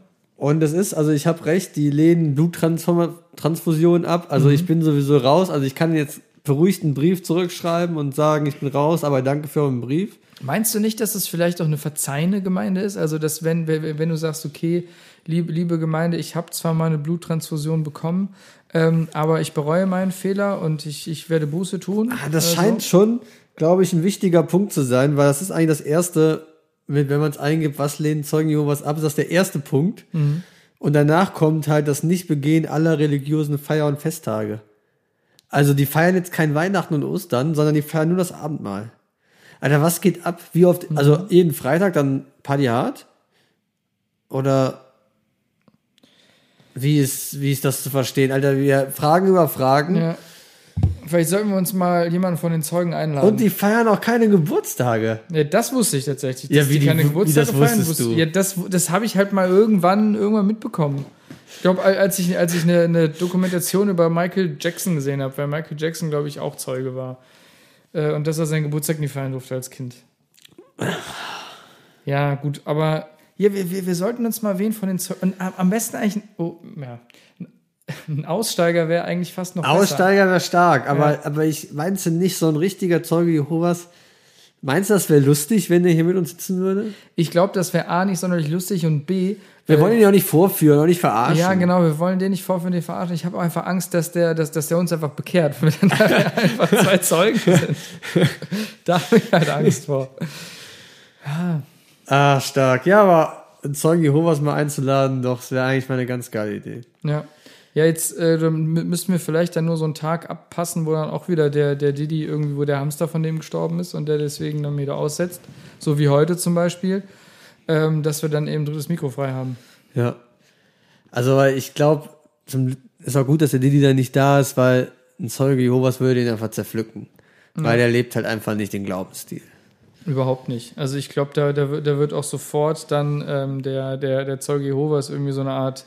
Und das ist, also ich habe recht, die lehnen Bluttransfusion ab. Also Mhm. ich bin sowieso raus. Also ich kann jetzt beruhigt einen Brief zurückschreiben und sagen, ich bin raus, aber danke für euren Brief. Meinst du nicht, dass es vielleicht auch eine verzeihende Gemeinde ist? Also, dass wenn, wenn du sagst, okay, liebe, liebe Gemeinde, ich habe zwar mal eine Bluttransfusion bekommen, ähm, aber ich bereue meinen Fehler und ich, ich werde Buße tun. Ah, das äh, scheint schon, glaube ich, ein wichtiger Punkt zu sein, weil das ist eigentlich das erste, wenn wenn man es eingibt, was lehnen Zeugen Jehovas ab, ist das der erste Punkt. Mhm. Und danach kommt halt das Nichtbegehen aller religiösen Feier- und Festtage. Also die feiern jetzt kein Weihnachten und Ostern, sondern die feiern nur das Abendmahl. Alter, was geht ab? Wie oft? Mhm. Also jeden Freitag dann Party hart? Oder wie ist, wie ist das zu verstehen? Alter, wir fragen über Fragen. Ja. Vielleicht sollten wir uns mal jemanden von den Zeugen einladen. Und die feiern auch keine Geburtstage. Ja, das wusste ich tatsächlich. Ja, wie die- keine wie Geburtstage das feiern, wusstest wusste- du? Ja, das, das habe ich halt mal irgendwann, irgendwann mitbekommen. Ich glaube, als ich, als ich eine, eine Dokumentation über Michael Jackson gesehen habe, weil Michael Jackson, glaube ich, auch Zeuge war. Äh, und dass er seinen Geburtstag nie feiern durfte als Kind. Ja, gut, aber ja, wir, wir, wir sollten uns mal wen von den Zeugen. Am am besten eigentlich. Oh, ja. Ein Aussteiger wäre eigentlich fast noch. Aussteiger wäre stark, aber, Ja. aber ich meinst du nicht so ein richtiger Zeuge Jehovas? Meinst du, das wäre lustig, wenn der hier mit uns sitzen würde? Ich glaube, das wäre A nicht sonderlich lustig und B. Wir äh, wollen ihn ja auch nicht vorführen, auch nicht verarschen. Ja, genau, wir wollen den nicht vorführen, den verarschen. Ich habe auch einfach Angst, dass der, dass, dass der uns einfach bekehrt, wenn dann einfach zwei Zeugen sind. da habe ich halt Angst vor. Ah, stark. Ja, aber einen Zeugen Jehovas mal einzuladen, doch, das wäre eigentlich mal eine ganz geile Idee. Ja. Ja, jetzt äh, dann mü- müssten wir vielleicht dann nur so einen Tag abpassen, wo dann auch wieder der, der Didi irgendwie, wo der Hamster von dem gestorben ist und der deswegen dann wieder aussetzt. So wie heute zum Beispiel. Ähm, dass wir dann eben drittes Mikro frei haben. Ja. Also, weil ich glaube, ist auch gut, dass der Didi da nicht da ist, weil ein Zeuge Jehovas würde ihn einfach zerpflücken. Weil der lebt halt einfach nicht den Glaubensstil. Überhaupt nicht. Also ich glaube, da, da, wird- da wird auch sofort dann ähm, der, der, der Zeuge Jehovas irgendwie so eine Art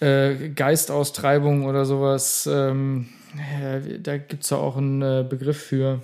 äh, Geistaustreibung oder sowas. Ähm, ja, da gibt es ja auch einen äh, Begriff für.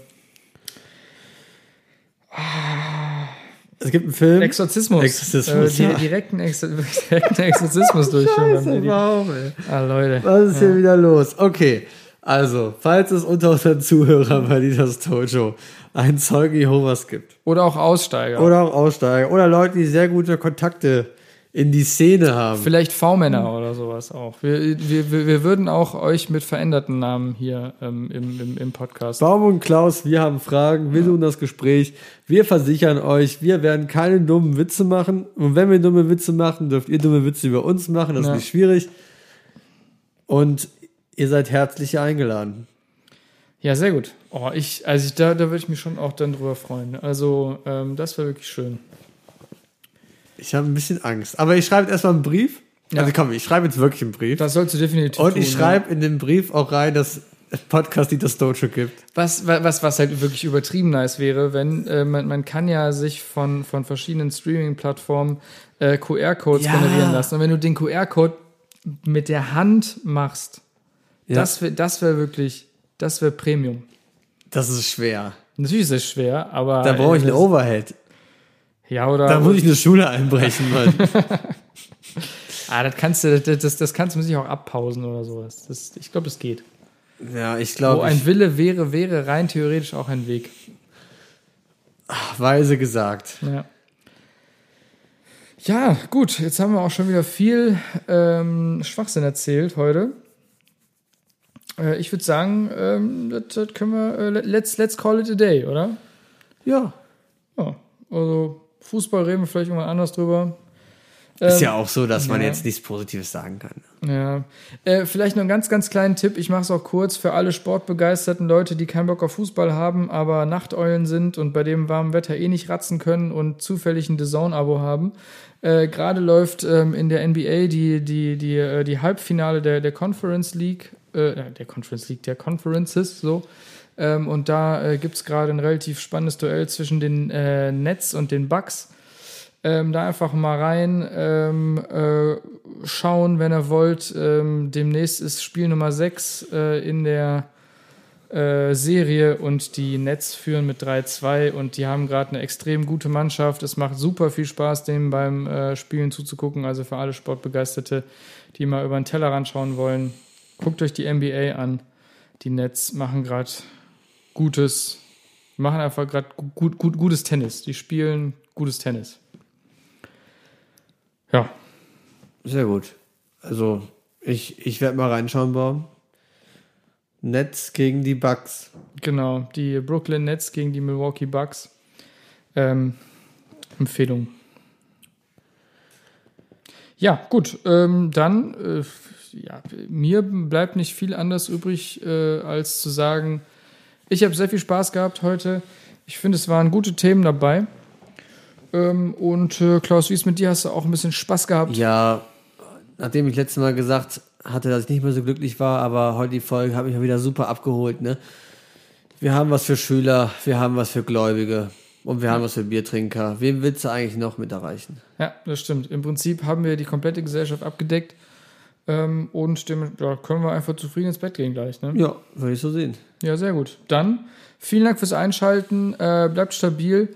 Es gibt einen Film. Exorzismus. Exorzismus, Äh, ja. di direkten, Exo direkten Exorzismus durchführen. Didi. Warum, ey? Ah, Leute. Was ist hier wieder los? Okay, also, falls es unter unseren Zuhörern bei Lidas Tojo einen Zeuge Jehovas gibt Oder auch Aussteiger. oder auch Aussteiger oder Leute, die sehr gute Kontakte in die Szene haben. Vielleicht V-Männer oder sowas auch. Wir, wir, wir wir würden auch euch mit veränderten Namen hier ähm, im, im, im Podcast. Baum und Klaus, wir haben Fragen, wir suchen das Gespräch. Wir versichern euch, wir werden keine dummen Witze machen. Und wenn wir dumme Witze machen, dürft ihr dumme Witze über uns machen. Das Ja. ist nicht schwierig. Und ihr seid herzlich eingeladen. Ja, sehr gut. Oh, ich, also ich, da, da würde ich mich schon auch dann drüber freuen. Also, ähm, das wäre wirklich schön. Ich habe ein bisschen Angst. Aber ich schreibe erstmal einen Brief. Ja. Also komm, ich schreibe jetzt wirklich einen Brief. Das sollst du definitiv Und tun. ich schreibe in den Brief auch rein, dass Podcast die das Dojo gibt. ja. was, wa- was, was halt wirklich übertrieben nice wäre, wenn äh, man, man kann ja sich von, von verschiedenen Streaming-Plattformen äh, QR-Codes Ja. generieren lassen. Und wenn du den QR-Code mit der Hand machst, Ja. das wäre das wär wirklich, das wäre Premium. Das ist schwer. Natürlich ist es schwer, aber. Da brauche ich eine das- Overhead. Ja, oder. Da muss ich eine Schule einbrechen, Mann. ah, das kannst du, das, das, das kannst du sich auch abpausen oder sowas. Das, ich glaube, das geht. ja, ich Wo glaube, ein ich Wille wäre, wäre rein theoretisch auch ein Weg. weise gesagt. Ja. Ja, gut, jetzt haben wir auch schon wieder viel ähm, Schwachsinn erzählt heute. Äh, ich würde sagen, ähm, das, das können wir, äh, let's, let's call it a day, oder? Ja. Ja, also Fußball reden wir vielleicht irgendwann anders drüber. Ist ja auch so, dass man ja. jetzt nichts Positives sagen kann. Ja, äh, vielleicht noch einen ganz, ganz kleinen Tipp. Ich mache es auch kurz für alle sportbegeisterten Leute, die keinen Bock auf Fußball haben, aber Nachteulen sind und bei dem warmen Wetter eh nicht ratzen können und zufällig ein DAZN-Abo haben. Äh, Gerade läuft ähm, in der NBA die, die, die, äh, die Halbfinale der, der Conference League, äh, der Conference League, der Conferences, so. Ähm, und da äh, gibt es gerade ein relativ spannendes Duell zwischen den äh, Nets und den Bucks. Ähm, da einfach mal rein ähm, äh, schauen, wenn ihr wollt. Ähm, demnächst ist Spiel Nummer 6 äh, in der äh, Serie und die Nets führen mit 3-2 und die haben gerade eine extrem gute Mannschaft. Es macht super viel Spaß, dem beim äh, Spielen zuzugucken. Also für alle Sportbegeisterte, die mal über den Tellerrand schauen wollen, guckt euch die NBA an. Die Nets machen gerade gutes, machen einfach gerade gut, gut, gutes Tennis. Die spielen gutes Tennis. Ja, Sehr gut. Also, ich, ich werde mal reinschauen, Baum. Nets gegen die Bucks. genau. Die Brooklyn Nets gegen die Milwaukee Bucks. Ähm, Empfehlung. Ja, gut. Ähm, dann, äh, ja, mir bleibt nicht viel anders übrig, äh, als zu sagen, ich habe sehr viel Spaß gehabt heute. Ich finde, es waren gute Themen dabei. Ähm, und äh, Klaus, wie ist mit dir? Hast du auch ein bisschen Spaß gehabt? Ja, nachdem ich letztes Mal gesagt hatte, dass ich nicht mehr so glücklich war, aber heute die Folge hat mich mal wieder super abgeholt. Ne? Wir haben was für Schüler, wir haben was für Gläubige und wir haben was für Biertrinker. Wem willst du eigentlich noch mit erreichen? Ja, das stimmt. Im Prinzip haben wir die komplette Gesellschaft abgedeckt ähm, und dem, ja, können wir einfach zufrieden ins Bett gehen gleich. Ne? Ja, würde ich so sehen. Ja, sehr gut. Dann vielen Dank fürs Einschalten. Äh, bleibt stabil.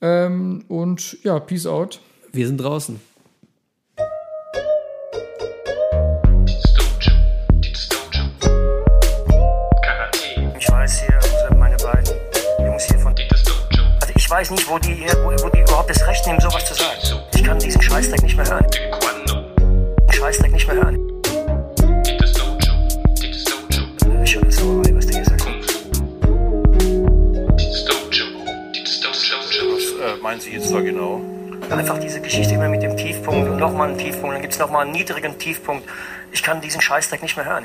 Ähm, und ja, Peace out. Wir sind draußen. Ich weiß hier, meine beiden Jungs hier von. Also ich weiß nicht, wo die, wo, wo die überhaupt das Recht nehmen, sowas zu sagen. Ich kann diesen Scheißdreck nicht mehr hören. Scheißdreck nicht mehr hören. Was äh, meinen Sie jetzt da genau? Einfach diese Geschichte immer mit dem Tiefpunkt und nochmal einen Tiefpunkt, dann gibt es nochmal einen niedrigen Tiefpunkt. Ich kann diesen Scheißdreck nicht mehr hören.